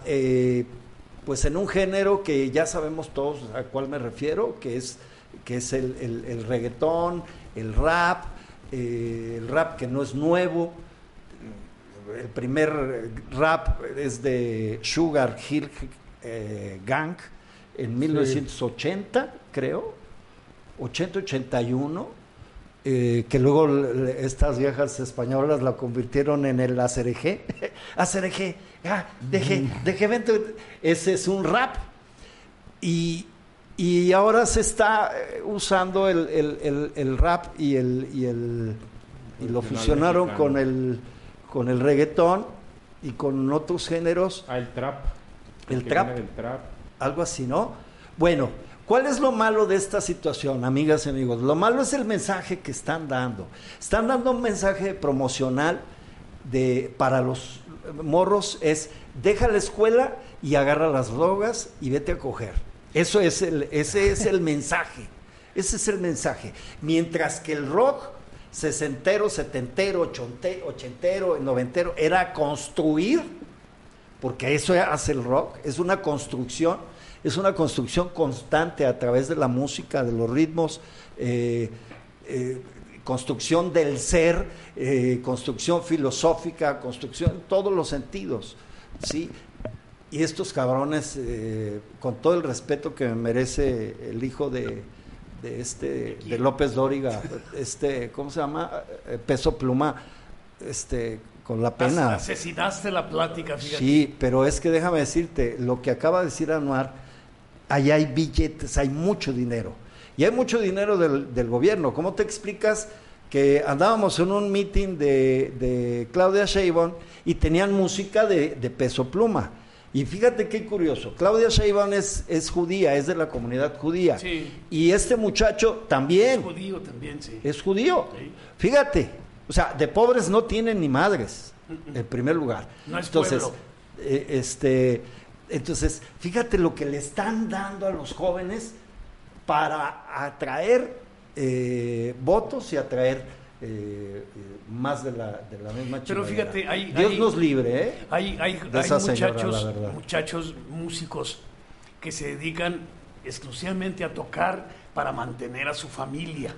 pues en un género que ya sabemos todos a cuál me refiero, que es, que es el, el- el reggaetón, el rap, el rap que no es nuevo. El primer rap es de Sugar Hill Gang en 1980, creo, 80-81, eh, que luego estas viejas españolas la convirtieron en el ACRG. ACRG, ah, deje, deje, vente. Ese es un rap. Y, y ahora se está eh, usando el, el- el- el rap y el, y el y lo fusionaron con el con el reggaetón y con otros géneros, Ah, el trap. El trap. algo así, ¿no? Bueno, ¿cuál es lo malo de esta situación, amigas y amigos? Lo malo es el mensaje que están dando. Están dando un mensaje promocional de para los morros es deja la escuela y agarra las drogas y vete a coger. Eso es el ese es el mensaje. Ese es el mensaje. Mientras que el rock sesentero, setentero, ochentero, noventero era construir porque eso hace el rock, es una construcción, es una construcción constante a través de la música, de los ritmos, eh, eh, construcción del ser, eh, construcción filosófica, construcción en todos los sentidos, ¿sí? Y estos cabrones, con todo el respeto que me merece el hijo de, de este de López Dóriga, este, ¿cómo se llama? Peso Pluma, este, con la pena. As- Asesinaste la plática, fíjate. Sí, pero es que déjame decirte, lo que acaba de decir Anuar, allá hay billetes, hay mucho dinero. Y hay mucho dinero del, del gobierno. ¿Cómo te explicas que andábamos en un meeting de, de Claudia Sheinbaum y tenían música de, de peso pluma? Y fíjate qué curioso, Claudia Sheinbaum es, es judía, es de la comunidad judía. Sí. Y este muchacho también Es judío también, sí. es judío. Sí. Fíjate, o sea, de pobres no tienen ni madres, en primer lugar. No es entonces, pueblo. eh, este, entonces, fíjate lo que le están dando a los jóvenes para atraer eh, votos y atraer eh, eh, más de la, de la misma Pero fíjate, hay- Dios hay- nos libre, ¿eh? Hay, hay, De hay esa señora, muchachos, muchachos músicos que se dedican exclusivamente a tocar para mantener a su familia.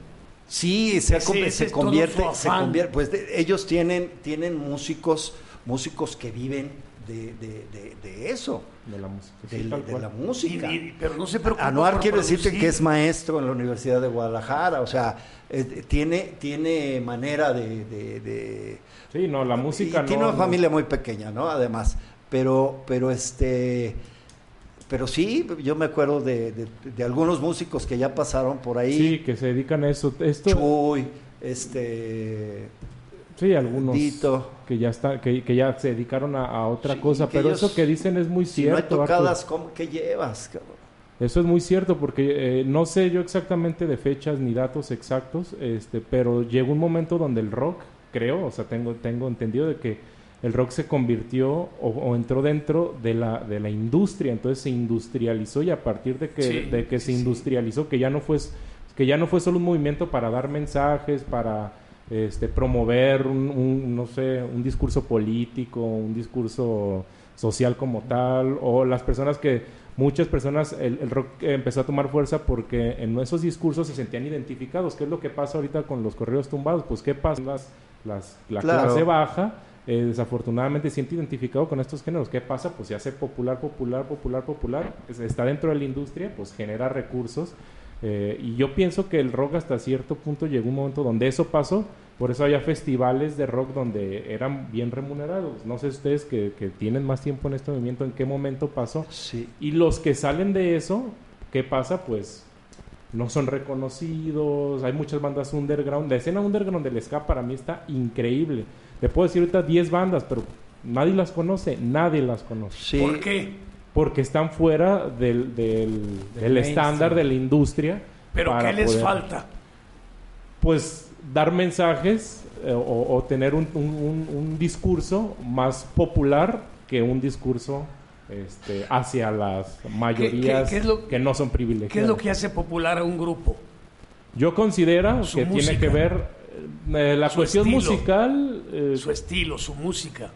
Sí, se, Ese- ese convierte, se convierte, pues de- ellos tienen, tienen músicos, músicos que viven de, de- de- de eso, De la música. sí, de, tal de cual. la Y- música. y- pero no se preocupa Anuar quiero decirte que es maestro en la Universidad de Guadalajara, o sea, eh, tiene, tiene manera de, de- de- Sí, no, la música y tiene no- una no- familia muy pequeña, ¿no? Además, pero, pero este, pero sí, yo me acuerdo de, de- de algunos músicos que ya pasaron por ahí. Sí, que se dedican a eso. Esto, Chuy, este, sí, algunos Dito. que ya está, que, que ya se dedicaron a, a otra Sí, cosa, que pero ellos- eso que dicen es muy si no hay cierto. tocadas. ¿cómo, ¿qué llevas, cabrón? Eso es muy cierto porque eh, no sé yo exactamente de fechas ni datos exactos, este, pero llegó un momento donde el rock, creo, o sea, tengo tengo entendido de que el rock se convirtió o, o entró dentro de la de la industria, entonces se industrializó y a partir de que Sí, de que se industrializó, que ya no fue que ya no fue solo un movimiento para dar mensajes, para este promover un, un, no sé, un discurso político, un discurso social como tal, o las personas que muchas personas el, el rock empezó a tomar fuerza porque en esos discursos se sentían identificados. ¿Qué es lo que pasa ahorita con los correos tumbados? Pues qué pasa las, las la Claro. clase baja eh, desafortunadamente se siente identificado con estos géneros. ¿Qué pasa? Pues se hace popular, popular, popular, popular. Es- Está dentro de la industria, pues genera recursos. Eh, y yo pienso que el rock hasta cierto punto llegó un momento donde eso pasó. Por eso había festivales de rock donde eran bien remunerados. No sé ustedes que, que tienen más tiempo en este movimiento, en qué momento pasó. Sí. Y los que salen de eso, ¿qué pasa? Pues no son reconocidos, hay muchas bandas underground. La escena underground del ska para mí está increíble. Le puedo decir ahorita 10 bandas, pero nadie las conoce, nadie las conoce. Sí. ¿Por qué? Porque están fuera del, del, del estándar de la industria. ¿Pero qué les poder, falta? Pues dar mensajes eh, o, o tener un, un- un- un discurso más popular que un discurso este, hacia las mayorías qué es lo- que no son privilegiadas. ¿Qué es lo que hace popular a un grupo? Yo considero Su que música. tiene que ver eh, la Su cuestión estilo. musical. eh, Su estilo, su música.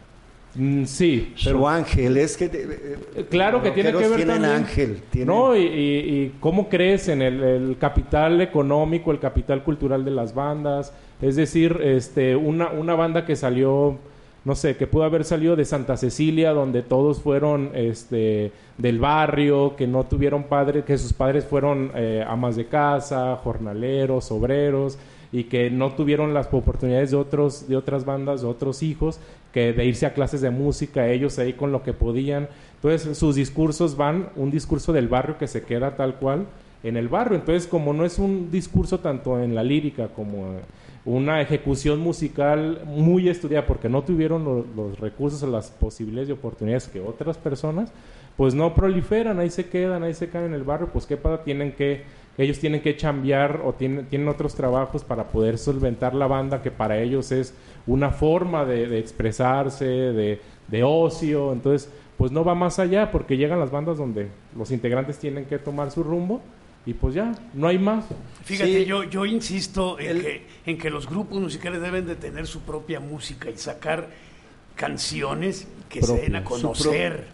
Mm, sí, pero Su ángel, es que... eh, Claro que tiene que ver tienen también. ángel. tienen- No, y, y- y cómo crecen el, el capital económico, el capital cultural de las bandas. Es decir, este, una, una banda que salió, no sé, que pudo haber salido de Santa Cecilia, donde todos fueron este, del barrio, que no tuvieron padres, que sus padres fueron eh, amas de casa, jornaleros, obreros, y que no tuvieron las oportunidades de otros, de otras bandas, de otros hijos, que de irse a clases de música, ellos ahí con lo que podían. Entonces sus discursos van, un discurso del barrio que se queda tal cual en el barrio. Entonces como no es un discurso tanto en la lírica como una ejecución musical muy estudiada porque no tuvieron lo- los recursos o las posibilidades y oportunidades que otras personas, pues no proliferan, ahí se quedan, ahí se quedan en el barrio, pues qué pasa, tienen que, ellos tienen que chambear o tienen, tienen otros trabajos para poder solventar la banda que para ellos es una forma de, de expresarse, de, de ocio, entonces pues no va más allá porque llegan las bandas donde los integrantes tienen que tomar su rumbo y pues ya, no hay más. Fíjate, Sí. yo, yo insisto en, El- que, en que los grupos musicales deben de tener su propia música y sacar canciones que se den a conocer.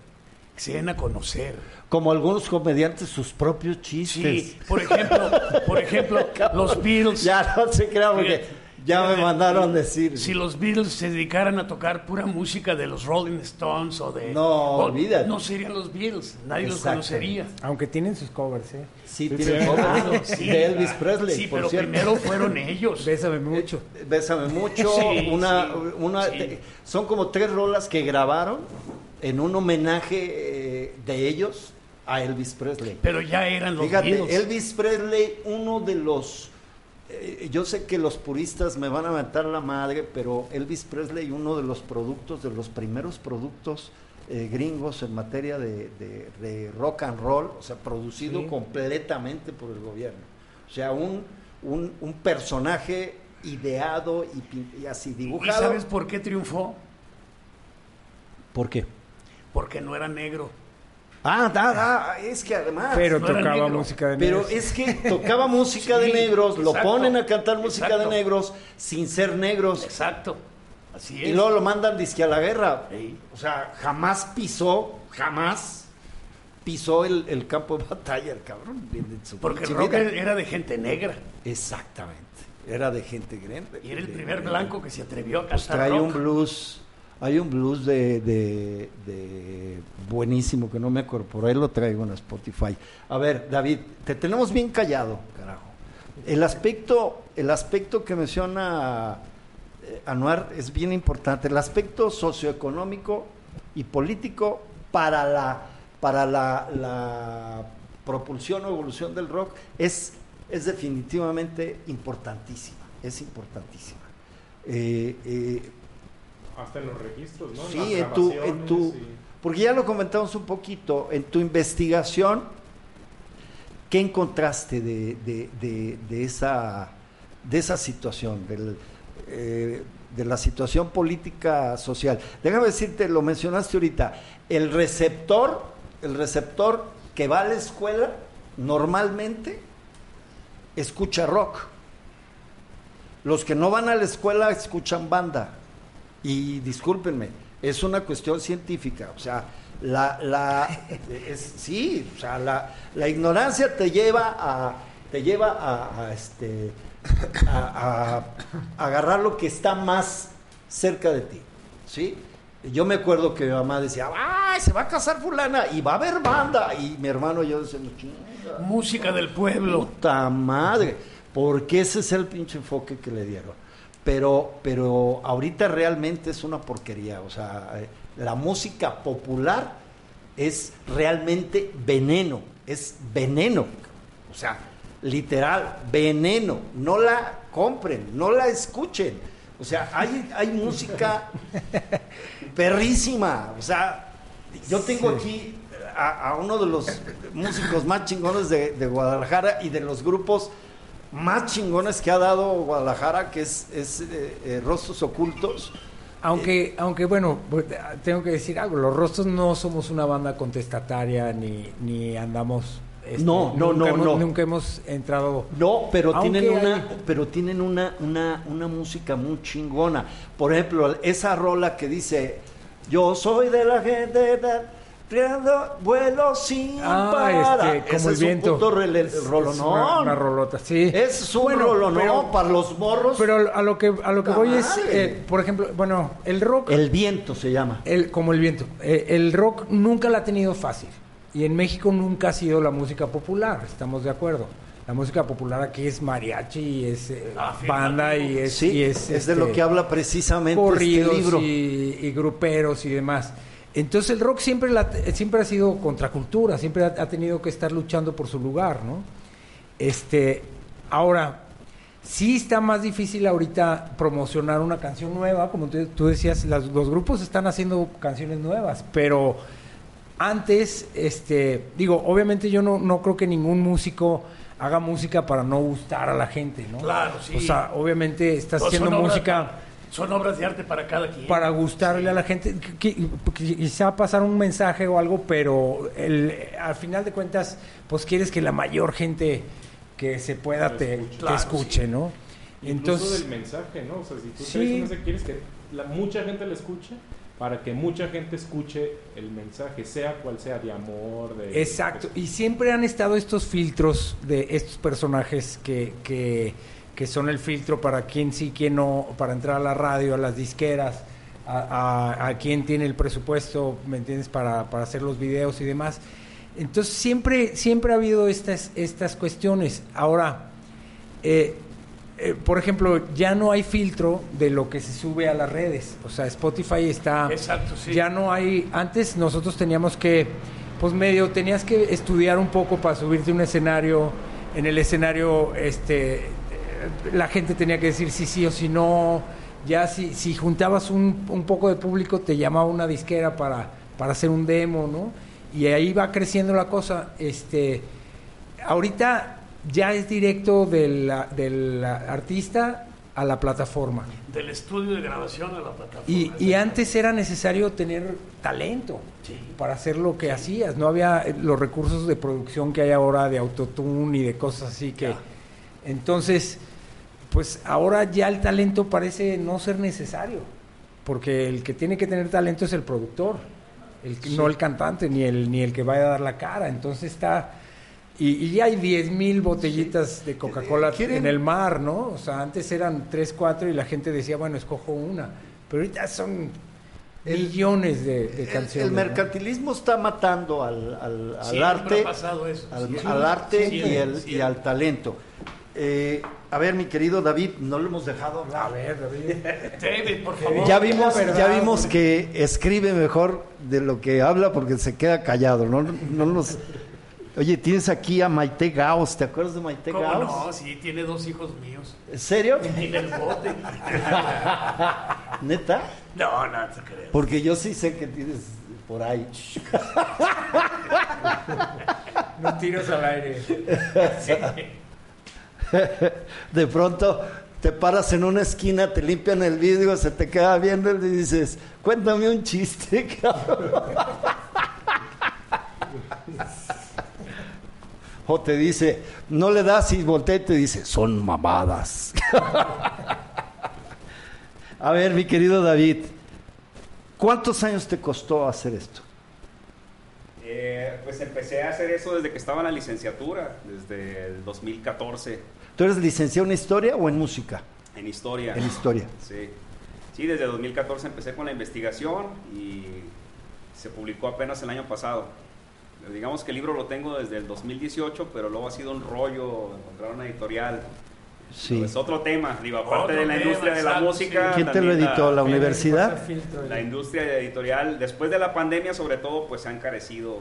Que se den a conocer. Como algunos comediantes, sus propios chistes. Sí, por ejemplo, por ejemplo, los Beatles. Ya no se crea porque ya me mandaron decir. Si los Beatles se dedicaran a tocar pura música de los Rolling Stones o de... No, o- olvídate. No serían los Beatles, nadie los conocería. Aunque tienen sus covers, ¿eh? Sí, Sí, tiene sí. covers Claro, sí. de Elvis Presley, Sí, por pero cierto. primero fueron ellos. Bésame mucho. Bésame mucho, Sí, una, sí, una son como tres rolas que grabaron en un homenaje eh, de ellos a Elvis Presley. Pero ya eran los Fíjate, Beatles. Elvis Presley, uno de los, eh, yo sé que los puristas me van a matar la madre, pero Elvis Presley, uno de los productos, de los primeros productos eh, gringos en materia de, de- de rock and roll, o sea, producido Sí. completamente por el gobierno. O sea, un, un, un personaje ideado y, y así ¿Y dibujado. sabes por qué triunfó? por qué? Porque no era negro. Ah, da, da, es que además... Pero no tocaba negro. música de Pero negros. es que tocaba música de negros, lo ponen a cantar música exacto. de negros sin ser negros Exacto. Así es. y luego lo mandan disque a la guerra. Sí. O sea, jamás pisó, jamás pisó el, el campo de batalla el cabrón. Porque el rock era de gente negra. Exactamente. Era de gente grande. Y era el primer de- blanco que se atrevió a Pues cantar trae rock. un blues, hay un blues de, buenísimo que no me ahí lo traigo en Spotify. A ver, David, te tenemos bien callado, carajo. El aspecto, el aspecto que menciona eh, Anuar es bien importante, el aspecto socioeconómico y político para la para la propulsión o evolución del rock es, es definitivamente importantísima, es importantísima. Eh, eh, Hasta en los registros, ¿no? Sí, en tu, en tu, porque ya lo comentamos un poquito, en tu investigación, ¿qué encontraste de, de- de- de esa, de esa situación, del, eh, de la situación política social? Déjame decirte, lo mencionaste ahorita, el receptor, el receptor que va a la escuela normalmente escucha rock. Los que no van a la escuela escuchan banda. Y discúlpenme, es una cuestión científica. O sea, la, la es- sí, o sea, la, la ignorancia te lleva a, te lleva a, a, este, a, agarrar lo que está más cerca de ti. ¿Sí? Yo me acuerdo que mi mamá decía, ¡ay, se va a casar fulana! Y va a haber banda. Y mi hermano y yo decíamos, "Chinga, Música del pueblo. Puta madre, porque ese es el pinche enfoque que le dieron. Pero, pero ahorita realmente es una porquería. O sea, eh, la música popular es realmente veneno, es veneno. O sea, literal, veneno. No la compren, no la escuchen. O sea, hay, hay música perrísima. O sea, yo tengo aquí a, a uno de los músicos más chingones de, de Guadalajara y de los grupos más chingones que ha dado Guadalajara, que es, es eh, eh, Rostros Ocultos. Aunque, aunque bueno, pues, tengo que decir algo, los rostros no somos una banda contestataria ni, ni andamos... este, No, no, nunca no, hemos- no. Nunca hemos entrado... No, pero tienen una, hay- pero tienen una, una, una música muy chingona. Por ejemplo, esa rola que dice Yo soy de la gente de- vuelo sin Ah, parar. este, como Ese el es viento. un puto Es una, una rolota, sí. Es un Bueno, rolonón pero- para los morros. Pero a lo que a lo que ¡Puta voy es, eh, por ejemplo, bueno, el rock, el viento se llama. el, como el viento, eh, el rock nunca la ha tenido fácil y en México nunca ha sido la música popular, estamos de acuerdo. La música popular aquí es mariachi y es eh, banda y es, Sí, y es, es, de lo este, que habla precisamente corridos este libro. y, y gruperos y demás. Entonces el rock siempre, la- siempre ha sido contracultura, siempre ha, ha tenido que estar luchando por su lugar, ¿no? Este, ahora, sí está más difícil ahorita promocionar una canción nueva, como tú, tú decías, las- los grupos están haciendo canciones nuevas, pero antes, este, digo, obviamente yo no, no creo que ningún músico haga música para no gustar a la gente, ¿no? Claro, sí. O sea, obviamente estás No, haciendo música son obras de arte para cada quien. para gustarle a la gente, quizá pasar un mensaje o algo, pero el, al final de cuentas, pues quieres que la mayor gente que se pueda Lo te, escuche. te Claro, escuche, sí. ¿no? Incluso Entonces, del mensaje, ¿no? O sea, si tú Sí. traes un mensaje, quieres que la, mucha gente lo escuche para que mucha gente escuche el mensaje, sea cual sea, de amor, de... exacto, y siempre han estado estos filtros de estos personajes que, que, que son el filtro para quién sí, quién no, para entrar a la radio, a las disqueras, a, a, a quién tiene el presupuesto, ¿me entiendes?, para, para hacer los videos y demás. Entonces siempre, siempre ha habido estas, estas cuestiones. Ahora, eh, eh, por ejemplo, ya no hay filtro de lo que se sube a las redes. O sea, Spotify está... Exacto, sí. Ya no hay... Antes nosotros teníamos que, pues medio, tenías que estudiar un poco para subirte a un escenario. En el escenario, este, la gente tenía que decir sí, sí o si no. Ya si, si juntabas un, un poco de público, te llamaba una disquera para, para hacer un demo, ¿no? Y ahí va creciendo la cosa. Este, ahorita ya es directo del, del artista a la plataforma. Del estudio de grabación a la plataforma. Y, y antes era necesario tener talento Sí. para hacer lo que hacías. No había eh, los recursos de producción que hay ahora de autotune y de cosas así que... Ya. Entonces, pues ahora ya el talento parece no ser necesario. Porque el que tiene que tener talento es el productor. El, que- No el cantante, ni el, ni el que vaya a dar la cara. Entonces está... Y, y ya hay 10 mil botellitas de Coca-Cola ¿Quieren- en el mar, ¿no? O sea, antes eran 3, 4 y la gente decía, bueno, escojo una. Pero ahorita son El- millones de, canciones. El, mercantilismo está matando al, al- arte, ha pasado eso. al, arte y, al talento. Eh, a ver, mi querido David, no lo hemos dejado hablar. A ver, David. David, por favor. Ya vimos, ya vimos que escribe mejor de lo que habla porque se queda callado. No, no nos... Oye, tienes aquí a Maite Gauss, ¿te acuerdas de Maite ¿Cómo Gauss? no? Sí, tiene dos hijos míos. ¿En serio? En el bote. ¿Neta? No, no te creas. Porque yo sí sé que tienes por ahí. No tiros al aire. De pronto te paras en una esquina, te limpian el vidrio, se te queda viendo y dices, cuéntame un chiste, cabrón. O te dice, no le das y voltea y te dice, son mamadas. A ver, mi querido David, ¿cuántos años te costó hacer esto? Eh, pues empecé a hacer eso desde que estaba en la licenciatura, desde el 2014, ¿Tú eres licenciado en historia o en música? en historia. En historia. Sí. Sí, desde 2014 empecé con la investigación y se publicó apenas el año pasado. Digamos que el libro lo tengo desde el 2018, pero luego ha sido un rollo encontrar una editorial. Sí. Es otro tema, digo, aparte Otro de la tema, industria de la exacto, música. sí. ¿Quién te lo editó? ¿La universidad? La industria editorial, después de la pandemia sobre todo, pues se ha encarecido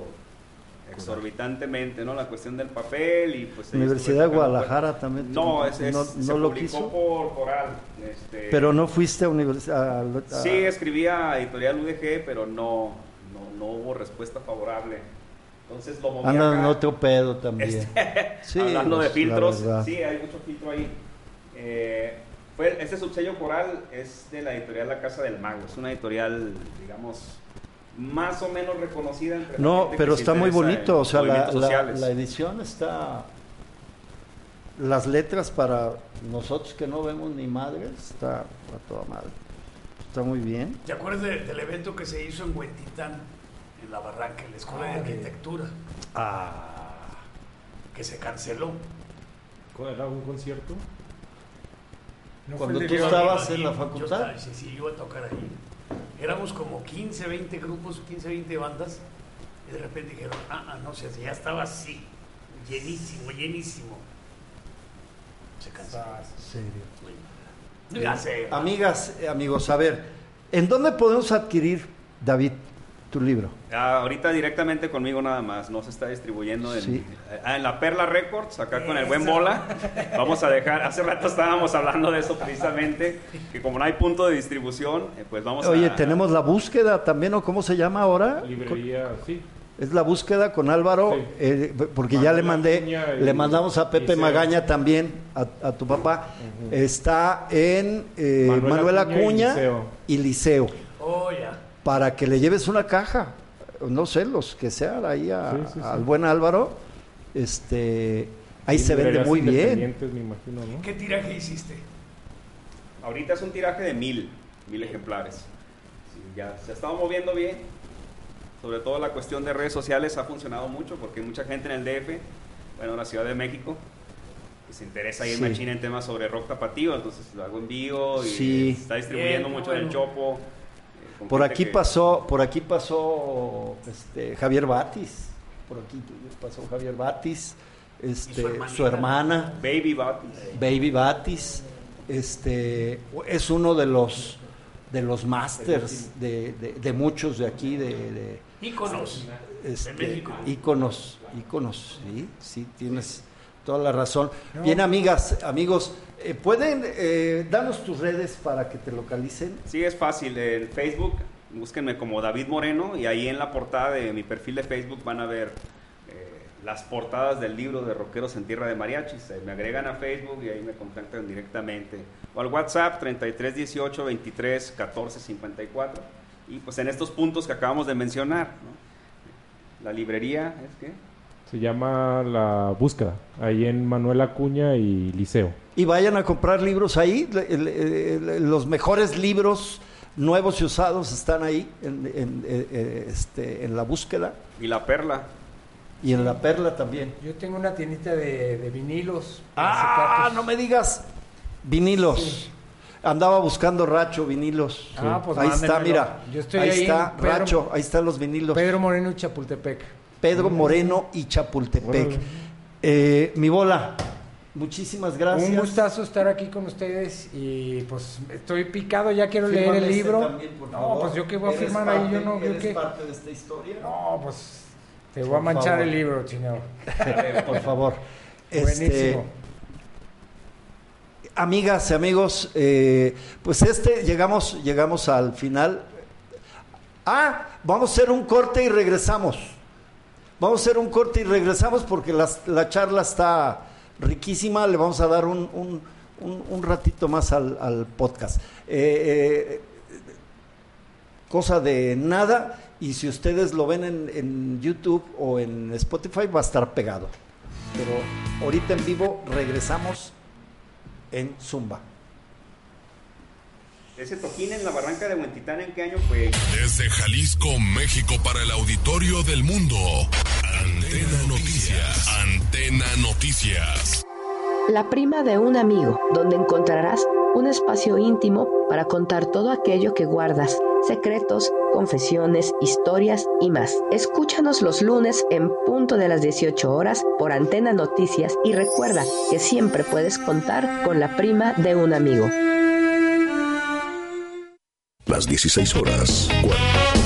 exorbitantemente, ¿no? La cuestión del papel y pues... Universidad de Guadalajara también. No, es, es- no, se no lo quiso. por Coral. este, Pero no fuiste a universidad. Sí, escribía editorial UDG, pero no, no, no hubo respuesta favorable. Entonces lo moví Anda en otro pedo también. Este, Sí, hablando de pues, filtros, sí, hay mucho filtro ahí. Eh, fue, este subsello coral es de la editorial La Casa del Mago. Es una editorial, digamos, más o menos reconocida entre la No, pero está muy bonito. O sea, la, la- edición está. Las letras para nosotros que no vemos ni madres, está a toda madre. Está muy bien. ¿Te acuerdas de- del evento que se hizo en Huentitán, en la Barranca, en la Escuela de Ah, de- Arquitectura, Ah, que se canceló? ¿Era un concierto? ¿No Cuando tú estabas en la facultad. Yo, estaba- sí, sí, yo iba a tocar ahí. Éramos como 15, 20 grupos, 15, 20 bandas. Y de repente dijeron, ah, ah, no sé, ya estaba así, llenísimo, llenísimo. Se. Ya sé. Amigas, eh, amigos, a ver, ¿en dónde podemos adquirir, David, tu libro? Ah, ahorita directamente conmigo nada más, no se está distribuyendo en, Sí. ah, en la Perla Records, acá con el buen bola. Vamos a dejar, hace rato estábamos hablando de eso precisamente, que como no hay punto de distribución, eh, pues vamos a... Oye, tenemos la búsqueda también, ¿o cómo se llama ahora? Librería, sí. Es la búsqueda con Álvaro, Sí. eh, porque ya le mandé, y- le mandamos a Pepe. Magaña también, a, a tu papá. Está en eh, Manuel Acuña y Acuña Liceo. y Liceo, Oh, ya. Para que le lleves una caja, no sé, los que sean ahí a- Sí, sí, sí. al buen Álvaro. Este, ahí se vende muy bien. me imagino, ¿no? ¿Qué tiraje hiciste? Ahorita es un tiraje de mil, mil ejemplares. Sí, ya se ha estado moviendo bien. Sobre todo la cuestión de redes sociales ha funcionado mucho porque hay mucha gente en el DF, bueno, en la Ciudad de México, que se interesa ahí Sí. en Machina en temas sobre rock tapatío, entonces lo hago en vivo y Sí. se está distribuyendo Bien, mucho en el bueno. Chopo. Por aquí que- pasó, por aquí pasó este, Javier Batis, por aquí pasó Javier Batis, este, su hermana. Baby Batis. Baby Batis, este, es uno de los de los masters de, de- de muchos de aquí, de, de, Íconos. este, de México. íconos, íconos, sí, sí, tienes toda la razón. No. Bien, amigas, amigos, eh, ¿pueden eh, darnos tus redes para que te localicen? Sí, es fácil. En Facebook, búsquenme como David Moreno y ahí en la portada de mi perfil de Facebook van a ver eh, las portadas del libro de Rockeros en Tierra de Mariachis. Eh, me agregan a Facebook y ahí me contactan directamente. O al WhatsApp 33 18 23 14 54. Y pues en estos puntos que acabamos de mencionar, ¿no? La librería, ¿es qué? Se llama La Búsqueda, ahí en Manuel Acuña y Liceo. Y vayan a comprar libros ahí, le- le- le- los mejores libros nuevos y usados están ahí en, en, eh, eh, este, en la búsqueda Y la perla. y en la perla también. Yo tengo una tiendita de, de vinilos. Ah, acetatos. no me digas. Vinilos. Andaba buscando Racho, vinilos. Ah, pues ahí está, mira. Yo estoy ahí ahí está, Pedro- Racho, ahí están los vinilos. Pedro Moreno Chapultepec. Pedro Moreno y Chapultepec. Eh, mi bola, muchísimas gracias. Un gustazo estar aquí con ustedes y pues estoy picado, ya quiero leer el este libro. también, por no, pues yo qué voy a firmar parte- ahí, yo no, yo eres qué. parte de esta historia. No, pues te voy a manchar favor. el libro, chino. por favor. Este, Buenísimo. amigas y amigos, eh, pues este llegamos, llegamos al final. Ah, vamos a hacer un corte y regresamos. Vamos a hacer un corte y regresamos porque la charla está riquísima. Le vamos a dar un, un- un- ratito más al, al podcast. Eh, eh, cosa de nada. Y si ustedes lo ven en, en YouTube o en Spotify, va a estar pegado. Pero ahorita en vivo regresamos en Zumba. Ese toquín en la barranca de Huentitán, ¿en qué año fue? Desde Jalisco, México, para el auditorio del mundo. Antena Noticias. Antena Noticias. La prima de un amigo, donde encontrarás un espacio íntimo para contar todo aquello que guardas, secretos, confesiones, historias y más. Escúchanos los lunes en punto de las 18 horas por Antena Noticias y recuerda que siempre puedes contar con la prima de un amigo las 16 horas. 4.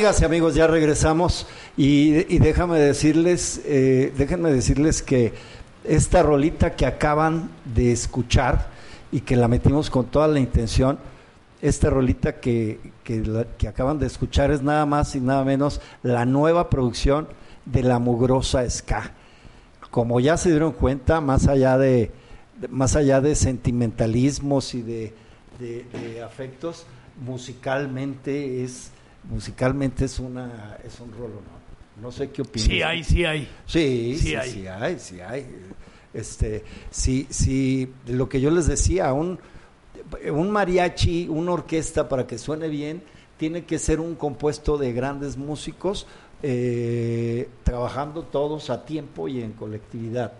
Amigas y amigos? Ya regresamos y, déjame decirles, eh, déjenme decirles que esta rolita que acaban de escuchar y que la metimos con toda la intención, esta rolita que, que, acaban de escuchar es nada más y nada menos la nueva producción de la mugrosa ska. Como ya se dieron cuenta, más allá de, más allá de sentimentalismos y de afectos, musicalmente es musicalmente es una es un rolo, ¿no? No sé qué opinas. Sí hay, sí hay. Sí, Sí sí, hay. sí hay, sí hay. Este, sí, sí, lo que yo les decía, un, un mariachi, una orquesta para que suene bien, tiene que ser un compuesto de grandes músicos, eh, trabajando todos a tiempo y en colectividad.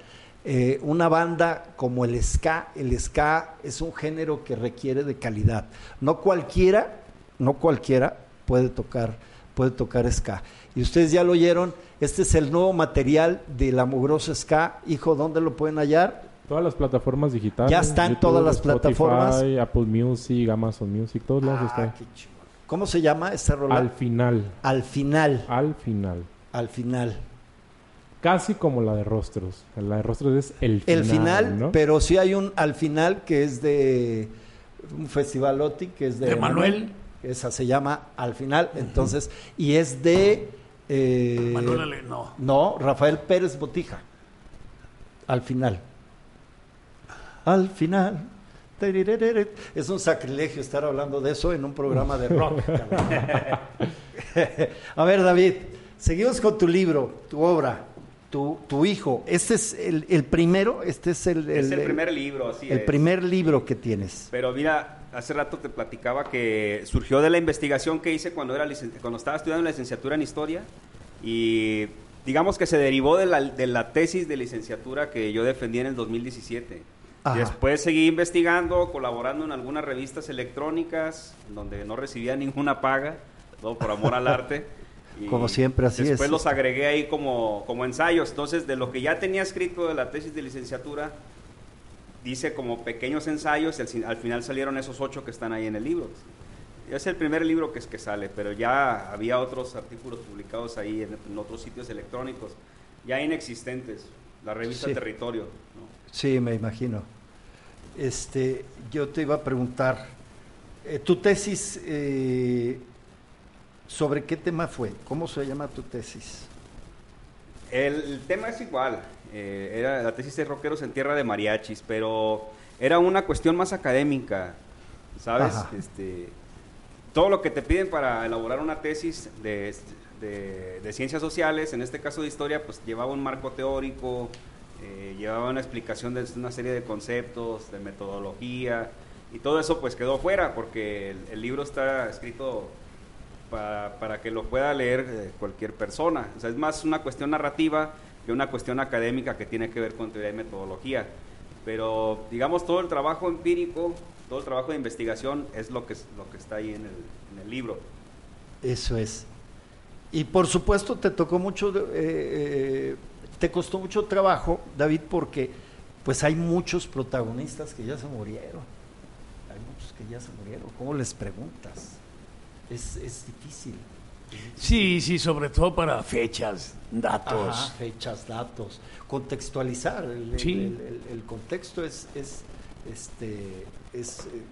Eh, una banda como el ska, el ska es un género que requiere de calidad. No cualquiera, no cualquiera puede tocar, puede tocar ska. Y ustedes ya lo oyeron, este es el nuevo material de la mugrosa ska. Hijo, ¿dónde lo pueden hallar? Todas las plataformas digitales. Ya están todas las plataformas. Spotify, Apple Music, Amazon Music, todos lados Ah, está. qué chingón. ¿Cómo se llama esta rola? Al final, Al final, al final. al final. Casi como la de Rostros. La de Rostros es el final. El final, ¿no? pero sí hay un al final que es de un festival OTI que es de, De Manuel. Esa se llama Al final, entonces, y es de eh, Manuel Ale- no. No, Rafael Pérez Botija. Al final. Al final. Es un sacrilegio estar hablando de eso en un programa de rock. A ver, David, seguimos con tu libro, tu obra, tu, tu hijo. Este es el, el primero, este es el, es el primer libro, así el es. primer libro que tienes. Pero mira, hace rato te platicaba que surgió de la investigación que hice cuando, era cuando estaba estudiando la licenciatura en Historia y digamos que se derivó de la, de la tesis de licenciatura que yo defendí en el 2017. Ajá. Después seguí investigando, colaborando en algunas revistas electrónicas donde no recibía ninguna paga, todo por amor al arte. Y Como siempre, así después es. los agregué ahí como, como ensayos. Entonces, de lo que ya tenía escrito de la tesis de licenciatura, dice como pequeños ensayos, y al, fin- al final salieron esos ocho que están ahí en el libro. Es el primer libro que es que sale, pero ya había otros artículos publicados ahí en, en otros sitios electrónicos, ya inexistentes. La revista Sí. Territorio. ¿no? Sí, me imagino. Este, yo te iba a preguntar, eh, tu tesis, eh, ¿sobre qué tema fue? ¿Cómo se llama tu tesis? El, tema es igual. eh, era la tesis de rockeros en tierra de mariachis, pero era una cuestión más académica, ¿sabes? Ajá. Este, todo lo que te piden para elaborar una tesis de, de- de ciencias sociales, en este caso de historia, pues llevaba un marco teórico, eh, llevaba una explicación de una serie de conceptos, de metodología, y todo eso pues quedó fuera, porque el, el libro está escrito para, para que lo pueda leer eh, cualquier persona. O sea, es más una cuestión narrativa que una cuestión académica que tiene que ver con teoría y metodología. Pero, digamos, todo el trabajo empírico, todo el trabajo de investigación es lo que, lo que está ahí en el, en el libro. Eso es. Y por supuesto te tocó mucho, eh, eh, te costó mucho trabajo, David, porque pues hay muchos protagonistas que ya se murieron. Hay muchos que ya se murieron. ¿Cómo les preguntas? Es, es difícil. Sí, sí, sobre todo para fechas, datos. Ajá, fechas, datos, contextualizar. El, el- Sí. el- el- el contexto es, es, este, es, eh,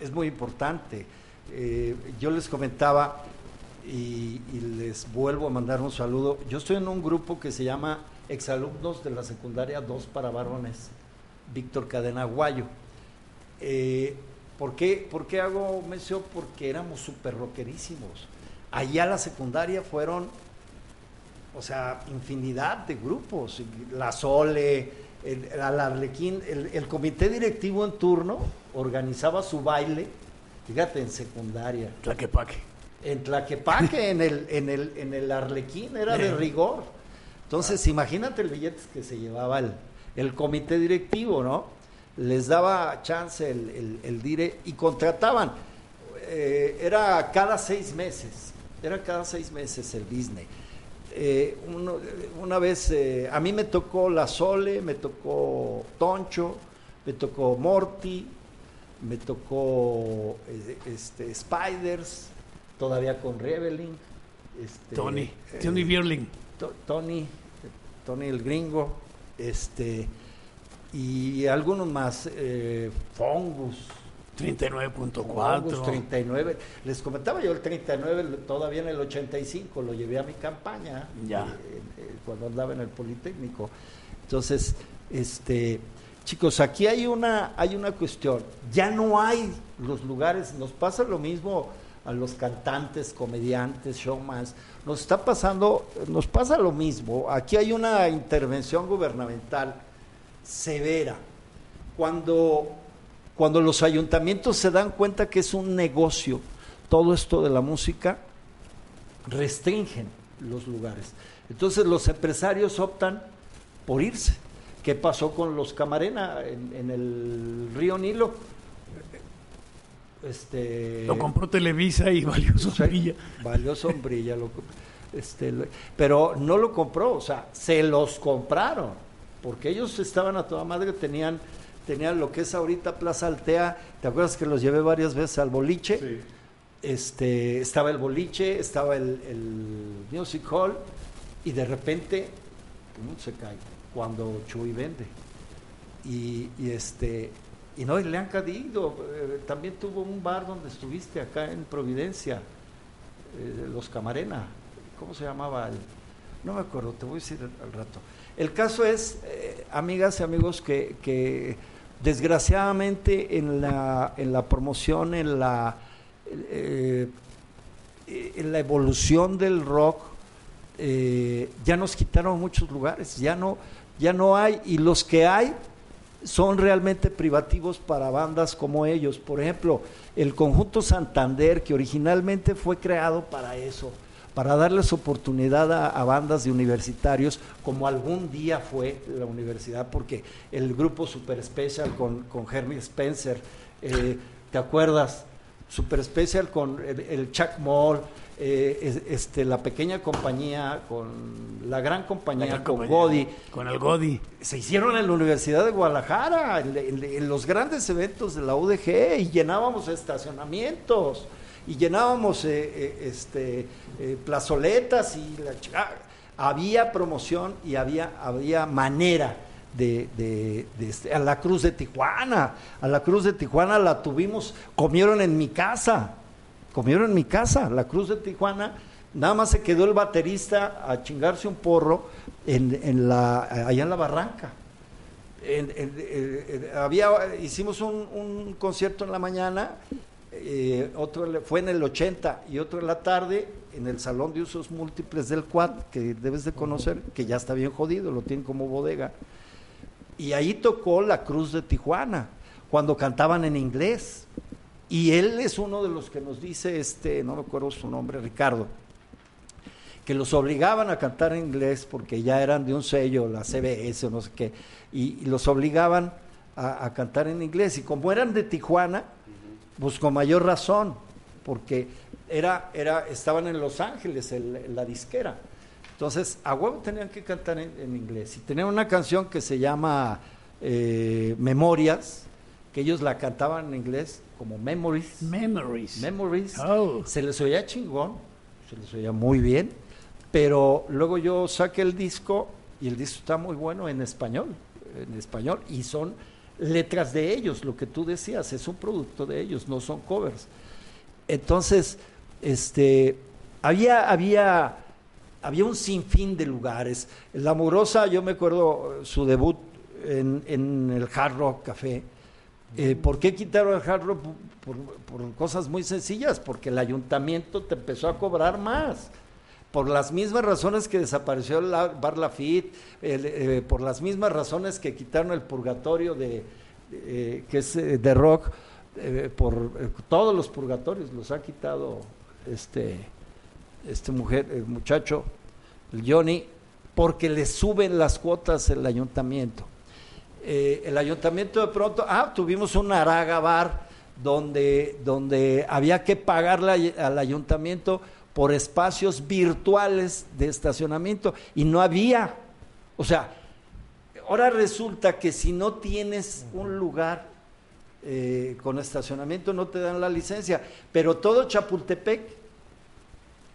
es muy importante. Eh, yo les comentaba y, y les vuelvo a mandar un saludo. Yo estoy en un grupo que se llama Exalumnos de la Secundaria 2 para Varones, Víctor Cadena Guayo. Eh, ¿por, qué, ¿Por qué hago mención? Porque éramos súper rockerísimos. Allá a la secundaria fueron o sea, infinidad de grupos, la Sole, el, Arlequín, el, el comité directivo en turno organizaba su baile, fíjate, en secundaria, Tlaquepaque. en Tlaquepaque, en el, en el, en el Arlequín, era de rigor. Entonces, imagínate el billete que se llevaba el, el comité directivo, ¿no? Les daba chance el, el, el dire y contrataban. Eh, era cada seis meses, era cada seis meses el Disney. Eh, uno- una vez, eh, a mí me tocó La Sole, me tocó Toncho, me tocó Morty, me tocó este, Spiders, todavía con Reveling. este, Tony, Tony Bierling. To- Tony, Tony el gringo, este, y algunos más, eh, Fongus. 39.4. Fongus 39. Les comentaba yo el 39, todavía en el 85, lo llevé a mi campaña, Ya. eh, eh, cuando andaba en el Politécnico. Entonces, este, chicos, aquí hay una, hay una cuestión, ya no hay los lugares, nos pasa lo mismo a los cantantes, comediantes, showmans, nos está pasando, nos pasa lo mismo, aquí hay una intervención gubernamental severa. Cuando, cuando los ayuntamientos se dan cuenta que es un negocio, todo esto de la música, restringen los lugares. Entonces los empresarios optan por irse. ¿Qué pasó con los Camarena en, en el río Nilo? Este, Lo compró Televisa y valió sombrilla. Valió sombrilla, lo este, lo- pero no lo compró, o sea, se los compraron, porque ellos estaban a toda madre, tenían, tenían lo que es ahorita Plaza Altea, ¿te acuerdas que los llevé varias veces al boliche? Este, estaba el boliche, estaba el, el music hall, y de repente, pum, se cae, cuando Chuy vende. Y, y este y no y le han caído eh, también tuvo un bar donde estuviste acá en Providencia eh, los Camarena cómo se llamaba el? no me acuerdo te voy a decir al rato el caso es eh, amigas y amigos que, desgraciadamente en la en la promoción en la eh, en la evolución del rock eh, ya nos quitaron muchos lugares, ya no, ya no hay, y los que hay son realmente privativos para bandas como ellos. Por ejemplo, el conjunto Santander, que originalmente fue creado para eso, para darles oportunidad a, a bandas de universitarios, como algún día fue la universidad, porque el grupo Super Special con, con Hermie Spencer, eh, ¿te acuerdas? Super Special con el, el Chuck Moll, eh, es- este, la pequeña compañía con la gran compañía, La con compañía, Godi, Con el Godi. se hicieron en la Universidad de Guadalajara, en, en- en los grandes eventos de la UDG, y llenábamos estacionamientos, y llenábamos eh, eh, este, eh, plazoletas, y la ah, había promoción y había, había manera de, de- de este- a la Cruz de Tijuana, a la Cruz de Tijuana la tuvimos, comieron en mi casa, comieron en mi casa, la Cruz de Tijuana, nada más se quedó el baterista a chingarse un porro en, en la, allá en la barranca. En- había, hicimos un, un concierto en la mañana, eh, otro fue en el 80 y otro en la tarde en el Salón de Usos Múltiples del Quad, que debes de conocer, que ya está bien jodido, lo tienen como bodega. Y ahí tocó la Cruz de Tijuana, cuando cantaban en inglés. Y él es uno de los que nos dice, este, no me acuerdo su nombre, Ricardo, que los obligaban a cantar en inglés porque ya eran de un sello, la CBS o no sé qué, y, y los obligaban a, a cantar en inglés. Y como eran de Tijuana, pues con mayor razón, porque era, era, estaban en Los Ángeles, el- la disquera. Entonces, a huevo tenían que cantar en, en inglés. Y tenían una canción que se llama eh, Memorias, que ellos la cantaban en inglés como Memories. Memories. Memories. Oh. Se les oía chingón, se les oía muy bien, pero luego yo saqué el disco y el disco está muy bueno en español, en español, y son letras de ellos, lo que tú decías, es un producto de ellos, no son covers. Entonces, este, había, había, había un sinfín de lugares. La Amorosa, yo me acuerdo su debut en, en el Hard Rock Café. Eh, ¿Por qué quitaron el Hard Rock? Por, por cosas muy sencillas, porque el ayuntamiento te empezó a cobrar más. Por las mismas razones que desapareció el Bar Lafitte, eh, por las mismas razones que quitaron el purgatorio de, eh, que eh, de rock, por todos los purgatorios los ha quitado este, este mujer, el muchacho, el Johnny, porque le suben las cuotas el ayuntamiento. El ayuntamiento de pronto, ah, tuvimos un Araga Bar donde, donde había que pagarle al ayuntamiento por espacios virtuales de estacionamiento y no había. O sea, ahora resulta que si no tienes un lugar eh, con estacionamiento no te dan la licencia, pero todo Chapultepec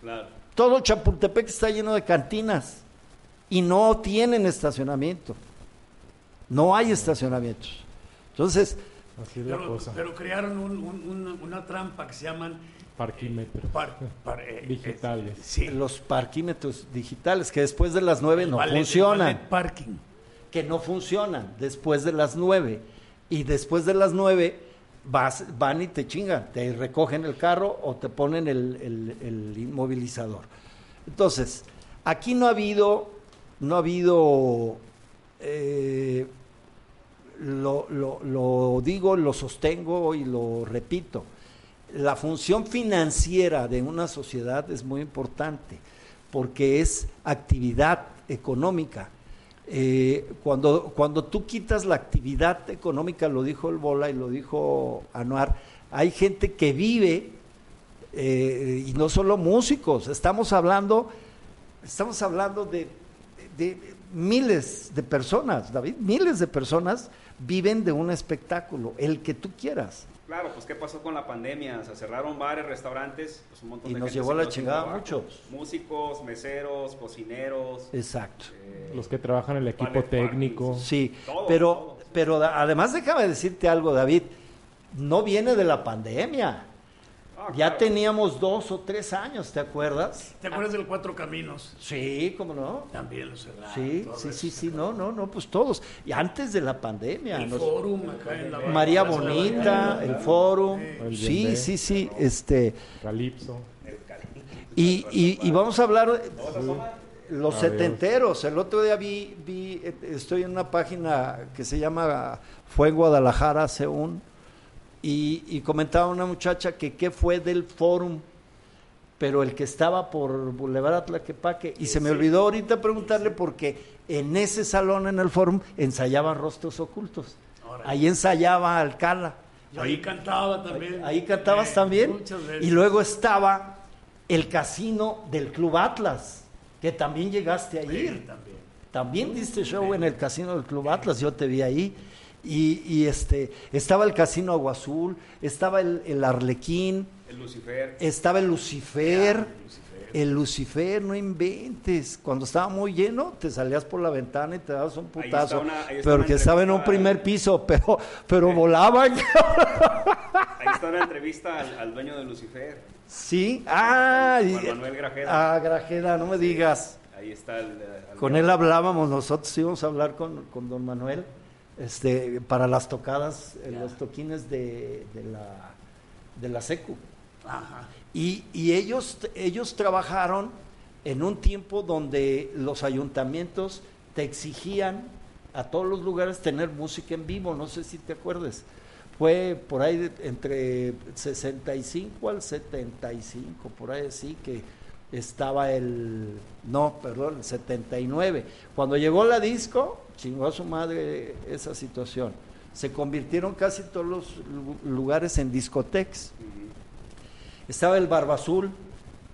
Claro. Todo Chapultepec está lleno de cantinas y no tienen estacionamiento. No hay estacionamientos. Entonces, Así es la Pero, cosa. pero crearon un- un- una, una trampa que se llaman Parquímetros par- par- eh, digitales. eh, sí. los parquímetros digitales que después de las nueve no Valet- funcionan. parking. que no funcionan después de las nueve. Y después de las nueve vas, van y te chingan, te recogen el carro o te ponen el, el- el inmovilizador. Entonces, aquí no ha habido, no ha habido, eh, lo, lo- lo digo, lo sostengo y lo repito, la función financiera de una sociedad es muy importante porque es actividad económica. Eh, cuando, cuando tú quitas la actividad económica, lo dijo el Bola y lo dijo Anuar, hay gente que vive eh, y no solo músicos, estamos hablando, estamos hablando de, de miles de personas, David, miles de personas viven de un espectáculo, el que tú quieras. Claro, pues ¿qué pasó con la pandemia? Se cerraron bares, restaurantes, pues un montón Y de nos gente llevó se la chingada muchos. Músicos, meseros, cocineros. Exacto. eh, Los que trabajan en el equipo técnico. Sí, Todo, pero, todo. pero además déjame decirte algo, David, no viene de la pandemia. Ya teníamos dos o tres años, ¿te acuerdas? ¿Te acuerdas del Cuatro Caminos? Sí, cómo no. También lo cerraron. Sí, sí, sí, sí, no, no, no, pues todos. Y antes de la pandemia. El nos- Fórum acá en la María Bonita, el Fórum. Sí, sí, sí, este. Calipso. Y, y, y vamos a hablar de los Adiós. setenteros. El otro día vi, vi, eh, estoy en una página que se llama Fue en Guadalajara hace un, y, y comentaba una muchacha que qué fue del Fórum, pero el que estaba por Boulevard Atlaquepaque, y se me olvidó ahorita preguntarle porque en ese salón en el Fórum ensayaban rostros ocultos. Ahí ensayaba Alcala. Ahí cantaba también. Ahí cantabas Eh, también. Muchas veces. Y luego estaba el casino del Club Atlas, que también llegaste a ir. también. También diste show en el casino del Club Atlas, yo te vi ahí. Y, y, este estaba el casino Agua Azul, estaba el, el Arlequín, El Lucifer. estaba el Lucifer. Ah, Lucifer. El Lucifer, no inventes. Cuando estaba muy lleno, te salías por la ventana y te dabas un putazo. una- ahí está pero una que estaba en un primer piso, pero, pero volaban. Ahí está una entrevista al, al dueño de Lucifer. Sí, ah, Juan Manuel Grajeda. Ah, Grajeda, no me digas. Ahí está el. al- Con él hablábamos, nosotros íbamos a hablar con, con don Manuel este, para las tocadas, eh, los toquines de, de la, de la SECU. Ajá. Y, y ellos, ellos trabajaron en un tiempo donde los ayuntamientos te exigían a todos los lugares tener música en vivo, no sé si te acuerdes. Fue por ahí entre 65 al 75, por ahí así que estaba el, no, perdón, el 79. Cuando llegó la disco, chingó a su madre esa situación. Se convirtieron casi todos los lu- lugares en discotecas. Estaba el Barba Azul.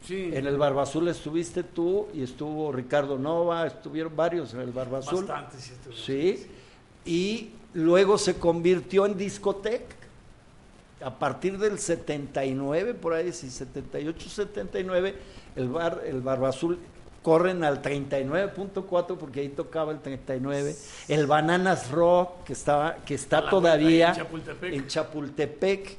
Sí. En el Barba Azul estuviste tú y estuvo Ricardo Nova, estuvieron varios en el Barba Azul. Bastante, sí. estuvo. Sí. Y luego se convirtió en discoteca. A partir del 79, por ahí, sí, 78, 79, el, bar, el Barba Azul corren al 39.4 porque ahí tocaba el 39. El Bananas Rock, que, estaba, que está todavía en Chapultepec. en Chapultepec.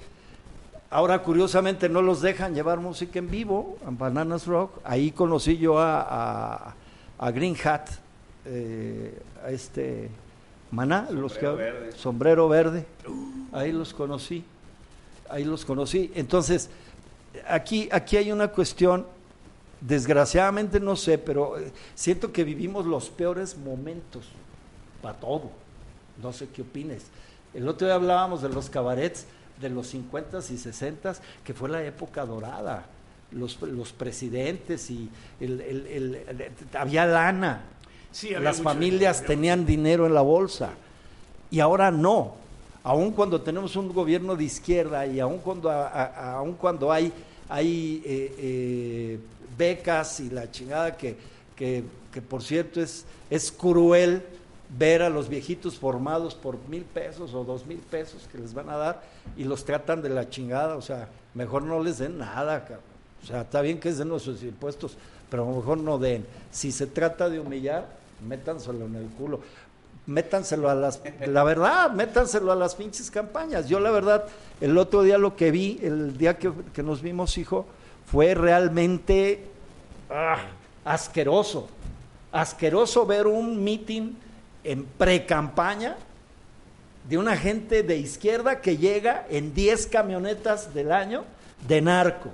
Ahora, curiosamente, no los dejan llevar música en vivo, en Bananas Rock. Ahí conocí yo a, a, a Green Hat, eh, a este Maná, los que, verde. sombrero verde. Ahí los conocí, ahí los conocí. Entonces, aquí, aquí hay una cuestión, desgraciadamente no sé, pero eh, siento que vivimos los peores momentos para todo. No sé qué opines. El otro día hablábamos de los cabarets de los 50 y 60 que fue la época dorada. Los, los presidentes y el, el- el- había lana, Sí, había las familias dinero, tenían dinero en la bolsa y ahora no. Aun cuando tenemos un gobierno de izquierda y aun cuando, a- aun cuando hay, hay eh, eh, becas y la chingada que, que, por cierto es, es cruel ver a los viejitos formados por mil pesos o dos mil pesos que les van a dar y los tratan de la chingada, o sea, mejor no les den nada. O sea, está bien que es de nuestros impuestos, pero a lo mejor no den. Si se trata de humillar, métanselo en el culo. Métanselo a las, la verdad, métanselo a las pinches campañas. Yo la verdad, el otro día lo que vi, el día que, que nos vimos, hijo, fue realmente ah, asqueroso. Asqueroso ver un meeting en pre-campaña de una gente de izquierda que llega en 10 camionetas del año de narco.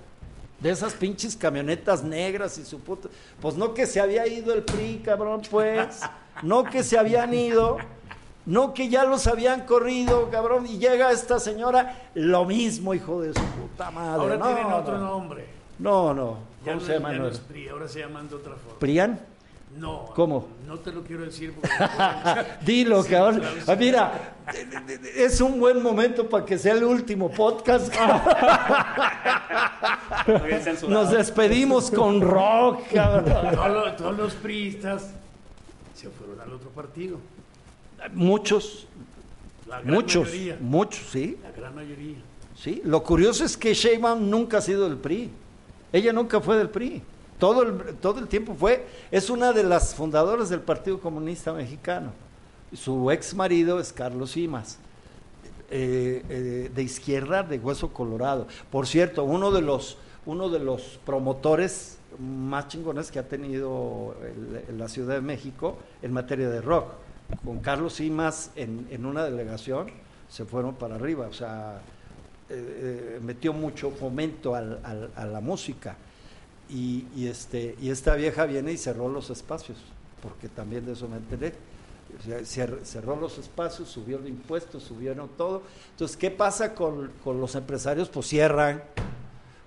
De esas pinches camionetas negras y su puta. Pues no que se había ido el PRI, cabrón, pues. No que se habían ido. No que ya los habían corrido, cabrón. Y llega esta señora, lo mismo, hijo de su puta madre. Ahora no, tienen otro no. nombre. No, no. Ya ¿Cómo no, se llama? ya no es PRI, ahora se llaman de otra forma. ¿Prian? No. ¿Cómo? No te lo quiero decir porque... Dilo, Sí, cabrón. claro, sí. Ah, mira, es un buen momento para que sea el último podcast. Nos despedimos con rock, cabrón. todos, los, todos los priistas se fueron al otro partido. Muchos, La gran muchos, mayoría. muchos, sí, La gran mayoría. sí. Lo curioso es que Sheinbaum nunca ha sido del PRI. Ella nunca fue del PRI. Todo el, todo el tiempo fue, es una de las fundadoras del Partido Comunista Mexicano. Su ex marido es Carlos Simas. eh, eh, de izquierda de Hueso Colorado. Por cierto, uno de los, uno de los promotores más chingones que ha tenido el- la Ciudad de México en materia de rock. Con Carlos Simas en, en una delegación se fueron para arriba, o sea, eh, eh, metió mucho fomento al- a la música. Y, este, y esta vieja viene y cerró los espacios, porque también de eso me enteré. Cerró los espacios, subió los impuestos, subieron todo. Entonces, ¿qué pasa con, con los empresarios? Pues cierran.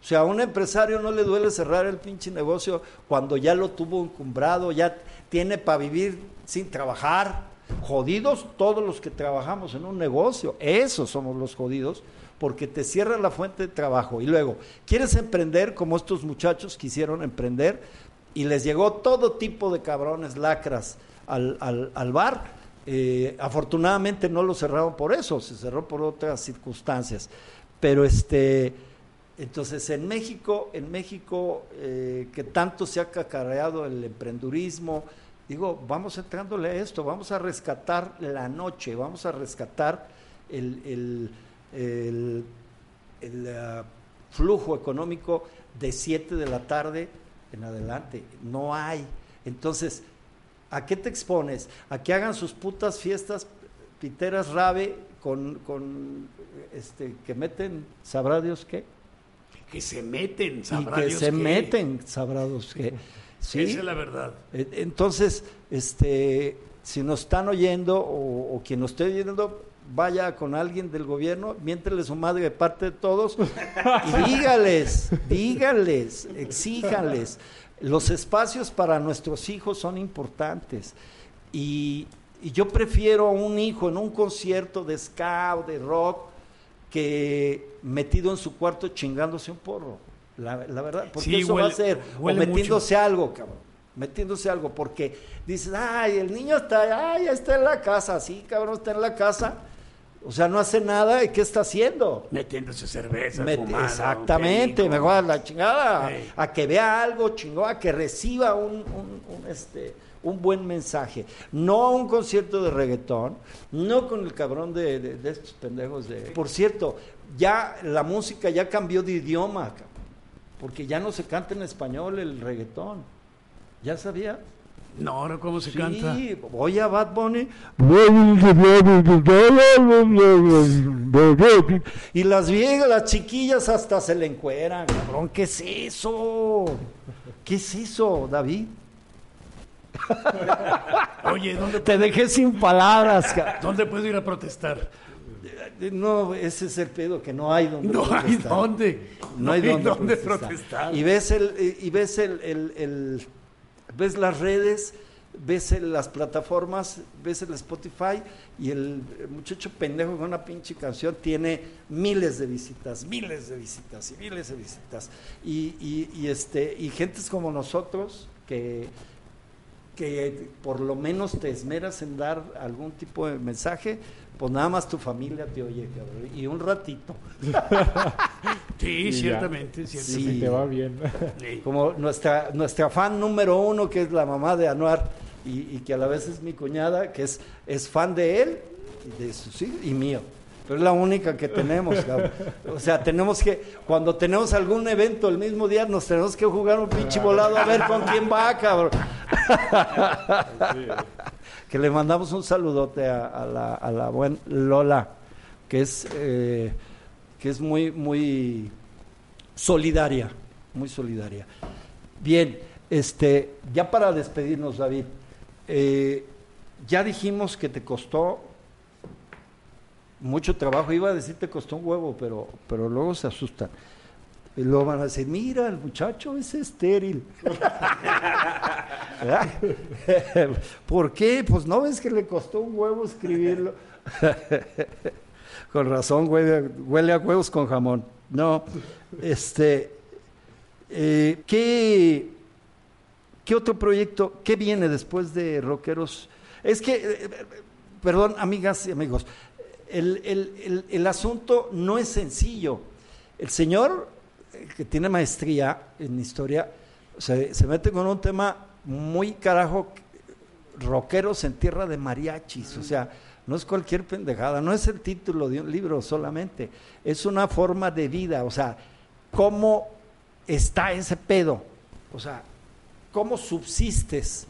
O sea, a un empresario no le duele cerrar el pinche negocio cuando ya lo tuvo encumbrado, ya tiene para vivir sin trabajar. Jodidos todos los que trabajamos en un negocio, esos somos los jodidos, porque te cierra la fuente de trabajo. Y luego, ¿quieres emprender como estos muchachos quisieron emprender? Y les llegó todo tipo de cabrones, lacras al, al, al bar. Eh, afortunadamente no lo cerraron por eso, se cerró por otras circunstancias. Pero este, entonces en México, en México eh, que tanto se ha cacareado el emprendurismo, digo, vamos entrándole a esto, vamos a rescatar la noche, vamos a rescatar el, ah, flujo económico de 7 de la tarde en adelante. No hay. Entonces, ¿a qué te expones? A que hagan sus putas fiestas piteras rave con, con este, que meten, sabrá Dios qué. Que se meten, Y sabrá que Dios se qué. meten, sabrá Dios qué. Sí. Esa es la verdad. E- Entonces, este, si nos están oyendo o, o quien nos esté oyendo, vaya con alguien del gobierno, miéntele su madre de parte de todos y dígales, dígales, exíjanles. Los espacios para nuestros hijos son importantes y, y yo prefiero a un hijo en un concierto de ska o de rock que metido en su cuarto chingándose un porro. La, la verdad, porque Sí, eso va a ser, o metiéndose algo, cabrón. Metiéndose algo, porque dices, ay, el niño está, ay, está en la casa, sí, cabrón, está en la casa. O sea, no hace nada, ¿y qué está haciendo? Metiéndose cerveza, Mete- fumando, exactamente, mejor a la chingada, a que vea algo chingón, a que reciba un, un- un, este, un buen mensaje. No a un concierto de reggaetón, no con el cabrón de, de- de estos pendejos de... Por cierto, ya la música ya cambió de idioma, porque ya no se canta en español el reggaetón. ¿Ya sabía? No, ahora cómo se Sí, canta. oye a Bad Bunny. Y las viejas, las chiquillas hasta se le encueran, cabrón. ¿Qué es eso? ¿Qué es eso, David? Oye, ¿dónde, Te dejé sin palabras. ¿dónde puedo ir a protestar? No, ese es el pedo, que no hay donde No hay protestar. dónde. No hay donde, protestar. protestar. Y ves el, y ves el, el- el- ves las redes, ves las plataformas, ves el Spotify y el, muchacho pendejo con una pinche canción tiene miles de visitas, miles de visitas y miles de visitas. Y, y- y este, y gentes como nosotros que que por lo menos te esmeras en dar algún tipo de mensaje, pues nada más tu familia te oye, cabrón, y un ratito. Sí, Y ya. ciertamente, Si ciertamente. te va bien. Sí. Como nuestra, nuestra fan número uno, que es la mamá de Anuar, y, y que a la vez es mi cuñada, que es, es fan de él, y de sus hijos, y mío. Pero es la única que tenemos, cabrón. O sea, tenemos que, cuando tenemos algún evento el mismo día, nos tenemos que jugar un pinche volado a ver con quién va, cabrón. que le mandamos un saludote a, a la, a la buen Lola, que es, eh, que es muy, muy solidaria, muy solidaria. Bien, este, ya para despedirnos, David, eh, ya dijimos que te costó mucho trabajo. Iba a decir te costó un huevo, pero, pero luego se asustan. Luego van a decir, mira, el muchacho es estéril. ¿Por qué? Pues no ves que le costó un huevo escribirlo. con razón, huele, huele a huevos con jamón. No, este, eh, ¿qué, ¿qué otro proyecto, qué viene después de Rockeros? Es que, eh, perdón, amigas y amigos, el, el- el- asunto no es sencillo. El señor eh, que tiene maestría en historia se, se mete con un tema muy carajo, rockeros en tierra de mariachis, o sea, no es cualquier pendejada, no es el título de un libro solamente, es una forma de vida, o sea, cómo está ese pedo, o sea, cómo subsistes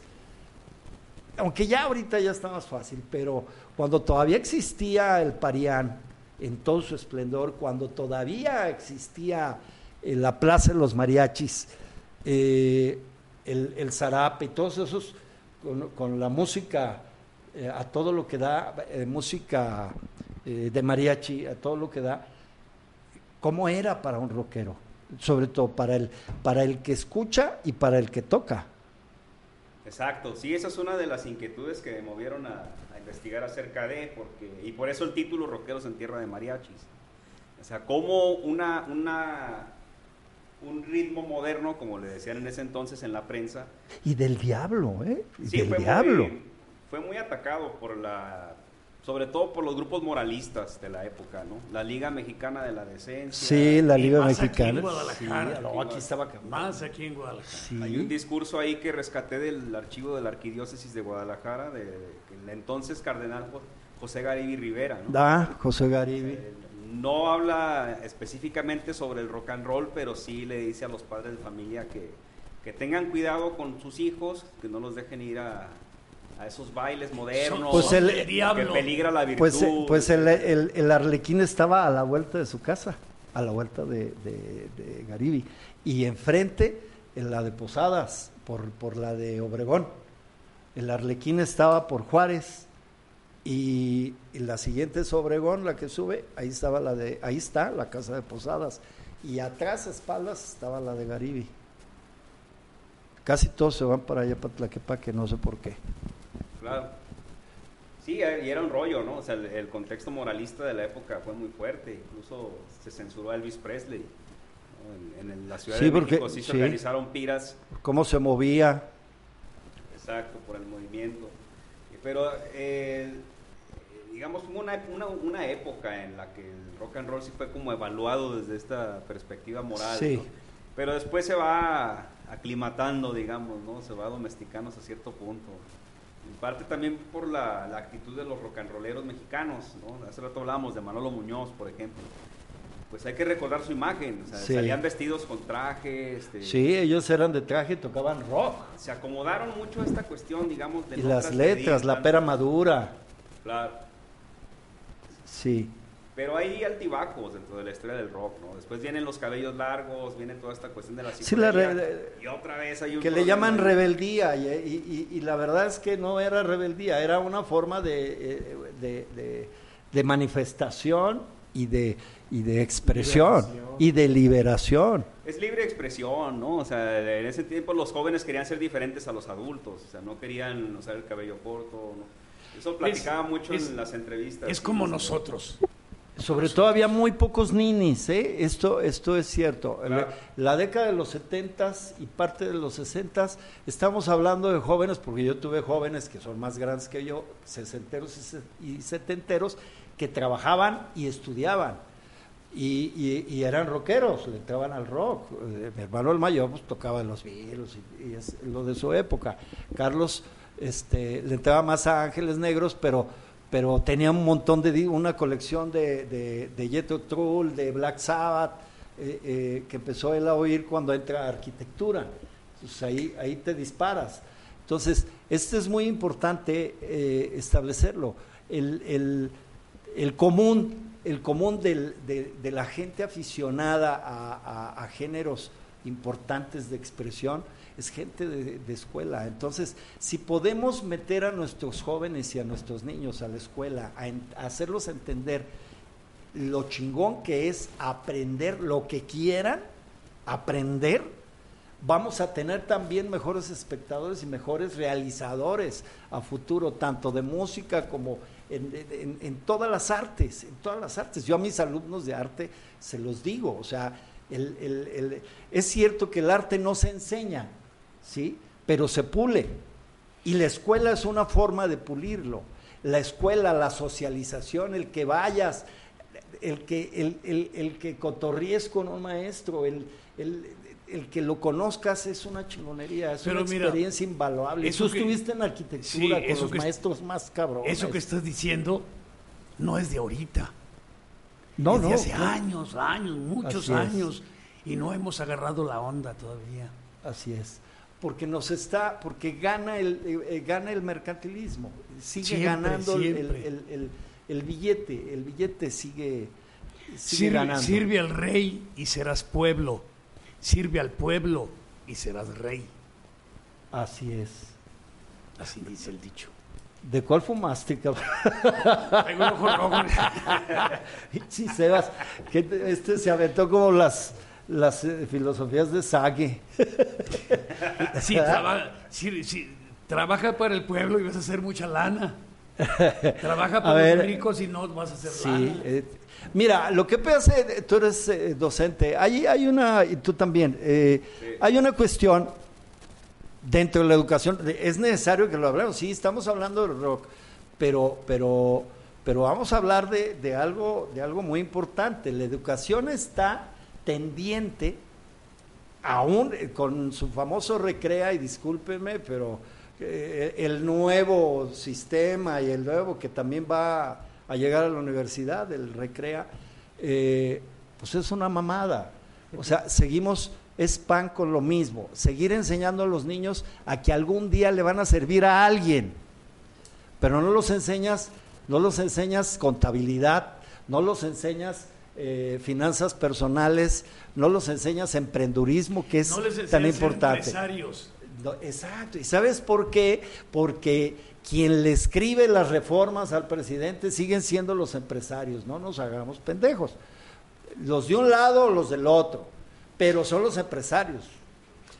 aunque ya ahorita ya está más fácil, pero cuando todavía existía el Parián en todo su esplendor, cuando todavía existía eh, la Plaza de los Mariachis, eh, el, el Zarape y todos esos, con, la música eh, a todo lo que da, música de mariachi, a todo lo que da, ¿cómo era para un rockero? Sobre todo para el, para el que escucha y para el que toca. Exacto, sí, esa es una de las inquietudes que movieron a investigar acerca de, porque, y por eso el título Rockeros en Tierra de Mariachis. O sea, como una, una, un ritmo moderno, como le decían en ese entonces en la prensa, Y del diablo, ¿eh? Y sí, del fue diablo. muy, fue muy atacado por la, sobre todo por los grupos moralistas de la época, ¿no? La Liga Mexicana de la Decencia. Sí, la Y Liga más aquí en Mexicana. Guadalajara. Sí, no, aquí estaba. Más aquí en Guadalajara. Sí. Hay un discurso ahí que rescaté del archivo de la Arquidiócesis de Guadalajara, de, de el entonces cardenal Jo- José Garibi Rivera, ¿no? Da, José Garibi. Eh, No habla específicamente sobre el rock and roll, pero sí le dice a los padres de familia que, que tengan cuidado con sus hijos, que no los dejen ir a, a esos bailes modernos, Pues el- que diablo. peligra la virtud. Pues, eh, pues el, el, el arlequín estaba a la vuelta de su casa, a la vuelta de, de- de Garibi. Y enfrente, en la de Posadas, por, por la de Obregón. El arlequín estaba por Juárez. Y, y la siguiente es Obregón, la que sube, ahí estaba la de, ahí está la casa de Posadas. Y atrás, a espaldas, estaba la de Garibi. Casi todos se van para allá, para Tlaquepaque, no sé por qué. Claro. Sí, eh, y era un rollo, ¿no? O sea, el, el contexto moralista de la época fue muy fuerte. Incluso se censuró a Elvis Presley. ¿no? En, en la Ciudad Sí, de porque- México sí se sí. organizaron piras, Cómo se movía. exacto, por el movimiento. Pero, eh, digamos, hubo una, una, una época en la que el rock and roll sí fue como evaluado desde esta perspectiva moral. Sí. ¿no? Pero después se va aclimatando, digamos, ¿no? Se va domesticando hasta cierto punto. En parte también por la, la actitud de los rock and rolleros mexicanos, ¿no? Hace rato hablábamos de Manolo Muñoz, por ejemplo. Pues hay que recordar su imagen, o sea, Sí. salían vestidos con traje, este, Sí, ellos eran de traje y tocaban rock. se acomodaron mucho a esta cuestión, digamos, de Y las letras, la pera madura. Claro. Sí. Pero hay altibajos dentro de la historia del rock, ¿no? Después vienen los cabellos largos, viene toda esta cuestión de la Sí, la y otra vez hay un Que le llaman rebeldía y, y- y- y la verdad es que no era rebeldía, era una forma de, eh, de, de- de manifestación y de, y de expresión Liberación. y de liberación. Es libre expresión, ¿no? O sea, en ese tiempo los jóvenes querían ser diferentes a los adultos, o sea, no querían usar el cabello corto, ¿no? Eso platicaba mucho es- en las entrevistas. Es como nosotros. Sobre todo había muy pocos ninis, ¿eh? Esto, esto es cierto. Claro. La década de los 70s y parte de los 60s, estamos hablando de jóvenes, porque yo tuve jóvenes que son más grandes que yo, sesenteros y se- y setenteros, que trabajaban y estudiaban. Y, y- y eran rockeros, le entraban al rock. Eh, mi hermano el mayor pues, tocaba los virus y, y es lo de su época. Carlos este, le entraba más a Ángeles Negros, pero, pero tenía un montón de, una colección de, de, de Tull, de Black Sabbath, eh, eh, que empezó él a oír cuando entra a arquitectura. Entonces ahí, ahí te disparas. Entonces, esto es muy importante eh, establecerlo. El, el- el común, el común del- de, la gente aficionada a géneros importantes de expresión es gente de, de escuela. Entonces, si podemos meter a nuestros jóvenes y a nuestros niños a la escuela, a, hacerlos entender lo chingón que es aprender lo que quieran, aprender, vamos a tener también mejores espectadores y mejores realizadores a futuro, tanto de música como en, todas las artes, en todas las artes. Yo a mis alumnos de arte se los digo, o sea, el- el- es cierto que el arte no se enseña, ¿sí? Pero se pule. Y la escuela es una forma de pulirlo. La escuela, la socialización, el que vayas, el que, el, el- el que cotorríes con un maestro, el, el- el que lo conozcas es una chingonería, es Pero una mira, experiencia invaluable. eso Tú que- estuviste en Sí, arquitectura con eso los que- maestros más cabrones. Eso que estás diciendo no es de ahorita. no, es de no, hace claro. años, años, muchos Así es. años. Y no hemos agarrado la onda todavía. Así es. Porque nos está, porque gana el, eh, eh, gana el mercantilismo, sigue Siempre, ganando el- siempre. El, el- el billete, el billete sigue, sigue Sirve, ganando. sirve al rey y serás pueblo. Sirve al pueblo y serás rey. Así es. Así dice el dicho. ¿De cuál fumaste, cabrón? Ojo rojo. Sí, Sebas, que este se aventó como las, las eh, filosofías de Sage. Sí, traba- sí, sí, trabaja para el pueblo y vas a hacer mucha lana. Trabaja para ver, los ricos y no vas a hacer Sí, lana. eh, mira, lo que pasa, tú eres eh, docente, hay, hay una, y tú también, eh, hay una cuestión dentro de la educación, es necesario que lo hablemos, sí, estamos hablando del rock, pero, pero, pero vamos a hablar de, de algo, de algo muy importante, la educación está tendiente, aún eh, con su famoso recrea, y discúlpeme, pero eh, el nuevo sistema y el nuevo que también va a llegar a la universidad, el recrea, eh, pues es una mamada. O sea, seguimos, es pan con lo mismo, seguir enseñando a los niños a que algún día le van a servir a alguien, pero no los enseñas, no los enseñas contabilidad, no los enseñas eh, finanzas personales, no los enseñas emprendurismo, que es no les tan importante. empresarios. No, exacto. ¿Y sabes por qué? Porque quien le escribe las reformas al presidente siguen siendo los empresarios. No nos hagamos pendejos. Los de un lado o los del otro. Pero son los empresarios.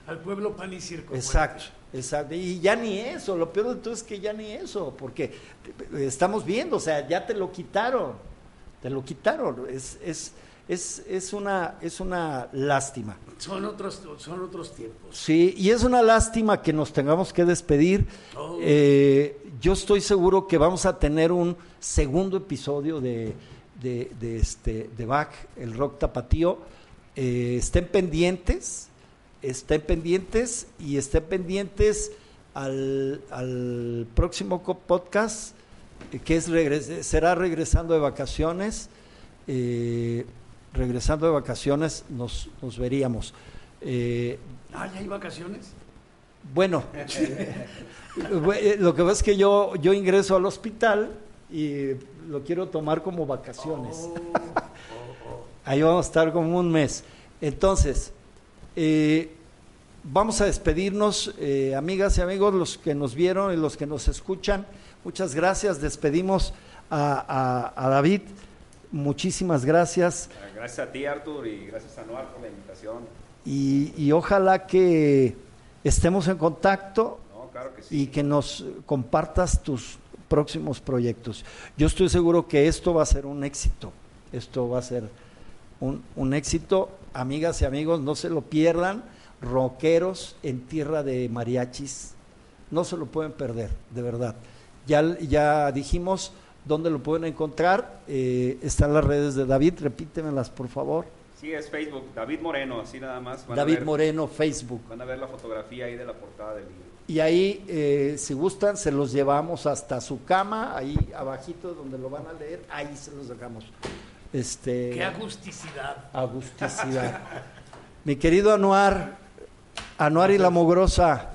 Al pueblo pan y circo. Exacto. Exacto. Y ya ni eso. Lo peor de todo es que ya ni eso. Porque estamos viendo, o sea, ya te lo quitaron. Te lo quitaron. Es, es, es, es, una, es una lástima. Son otros, son otros tiempos. Sí, y es una lástima que nos tengamos que despedir. Oh. Eh, yo estoy seguro que vamos a tener un segundo episodio de, de, de este, de Bach, el rock tapatío. Eh, estén pendientes, estén pendientes y estén pendientes al, al próximo podcast, que es regres- será regresando de vacaciones. Eh, regresando de vacaciones nos, nos veríamos. Eh, Ah, ¿ya hay vacaciones? bueno, eh, lo que pasa es que yo, yo ingreso al hospital y lo quiero tomar como vacaciones. Oh, Ahí vamos a estar como un mes. Entonces, eh, vamos a despedirnos, eh, amigas y amigos, los que nos vieron y los que nos escuchan. Muchas gracias. Despedimos a, a- a David. Muchísimas gracias. Gracias a ti, Artur, y gracias a Noar por la invitación. Y, y ojalá que estemos en contacto No, claro que sí. y que nos compartas tus próximos proyectos. Yo estoy seguro que esto va a ser un éxito. Esto va a ser un, un éxito. Amigas y amigos, no se lo pierdan. Rockeros en tierra de mariachis. No se lo pueden perder, de verdad. Ya, ya dijimos ¿Dónde lo pueden encontrar? Eh, están las redes de David, repítemelas por favor. Sí, es Facebook, David Moreno, así nada más. Van David ver- Moreno, Facebook. Van a ver la fotografía ahí de la portada del libro. Y ahí, eh, si gustan, se los llevamos hasta su cama, ahí abajito donde lo van a leer, ahí se los dejamos. Este, Qué agusticidad. agusticidad. Mi querido Anuar, Anuar y la Mogrosa,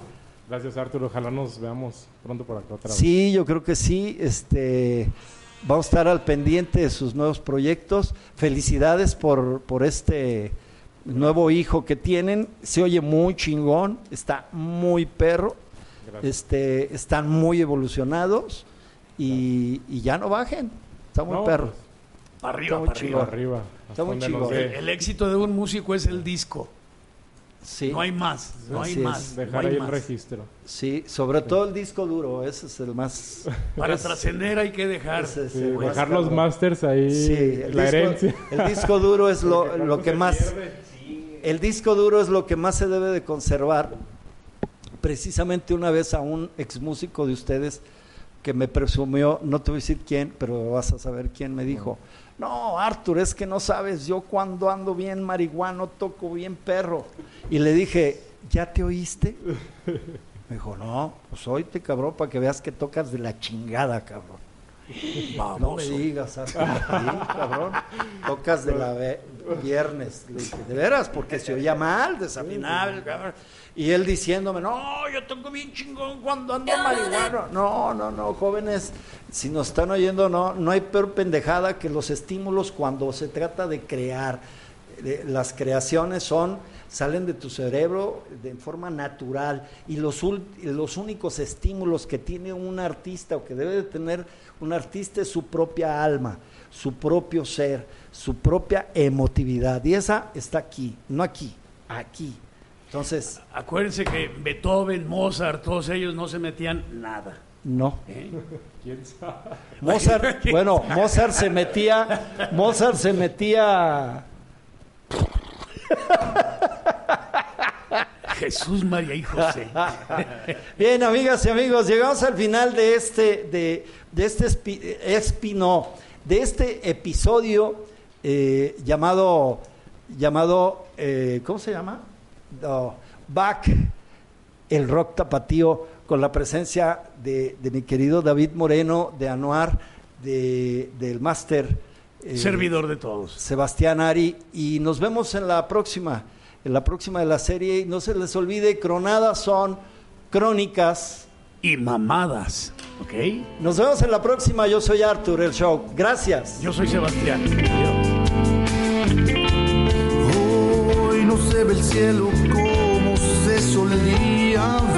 Gracias, Arturo. Ojalá nos veamos pronto por acá otra vez. sí, yo creo que sí, este, vamos a estar al pendiente de sus nuevos proyectos. Felicidades por, por este nuevo hijo que tienen, se oye muy chingón, está muy perro. Gracias. este, están muy evolucionados y, y ya no bajen. Está muy No, perro. pues, Está arriba, muy para chingón. arriba. arriba. Está muy chingón. El, el éxito de un músico es el disco. Sí, No hay más, no Así hay es. más. no Dejar hay ahí el registro. sí, sobre todo el disco duro, ese es el más. Para trascender hay que dejar. ese es Sí, el más dejar los cabrón. masters ahí, Sí, el la disco, herencia. el disco duro es lo, que más. pierde, El disco duro es lo que más se debe de conservar. Precisamente una vez a un ex músico de ustedes que me presumió, no te voy a decir quién, pero vas a saber quién me dijo. No, Arthur, es que no sabes, yo cuando ando bien marihuano toco bien perro. Y le dije, ¿ya te oíste? Me dijo, no, pues oíte, cabrón, para que veas que tocas de la chingada, cabrón. No me digas, Arthur, sí, cabrón. Tocas de la viernes. Le dije, de veras, porque se oía mal, desafinable, cabrón. Y él diciéndome, no, yo toco bien chingón cuando ando marihuano. No, no, no, jóvenes, si nos están oyendo, no, no hay peor pendejada que los estímulos cuando se trata de crear. Las creaciones son, salen de tu cerebro de forma natural y los, los únicos estímulos que tiene un artista o que debe de tener un artista es su propia alma, su propio ser, su propia emotividad. Y esa está aquí, no aquí, aquí. Entonces, Acuérdense que Beethoven, Mozart, todos ellos no se metían nada. no. ¿eh? ¿Quién sabe? Mozart, bueno, Mozart se metía, Mozart se metía, Jesús, María y José. Bien, amigas y amigos, llegamos al final de este, de, de este espi- espino, de este episodio eh, llamado, llamado, eh, ¿cómo se llama? Back, el rock tapatío, con la presencia de, de mi querido David Moreno, de Anuar, de, del máster. eh, Servidor de todos. Sebastián Ari y nos vemos en la próxima, en la próxima de la serie. Y no se les olvide, cronadas son crónicas. Y mamadas. ¿Ok? Nos vemos en la próxima. Yo soy Arthur, el show. Gracias. Yo soy Sebastián. Cielo como se solía.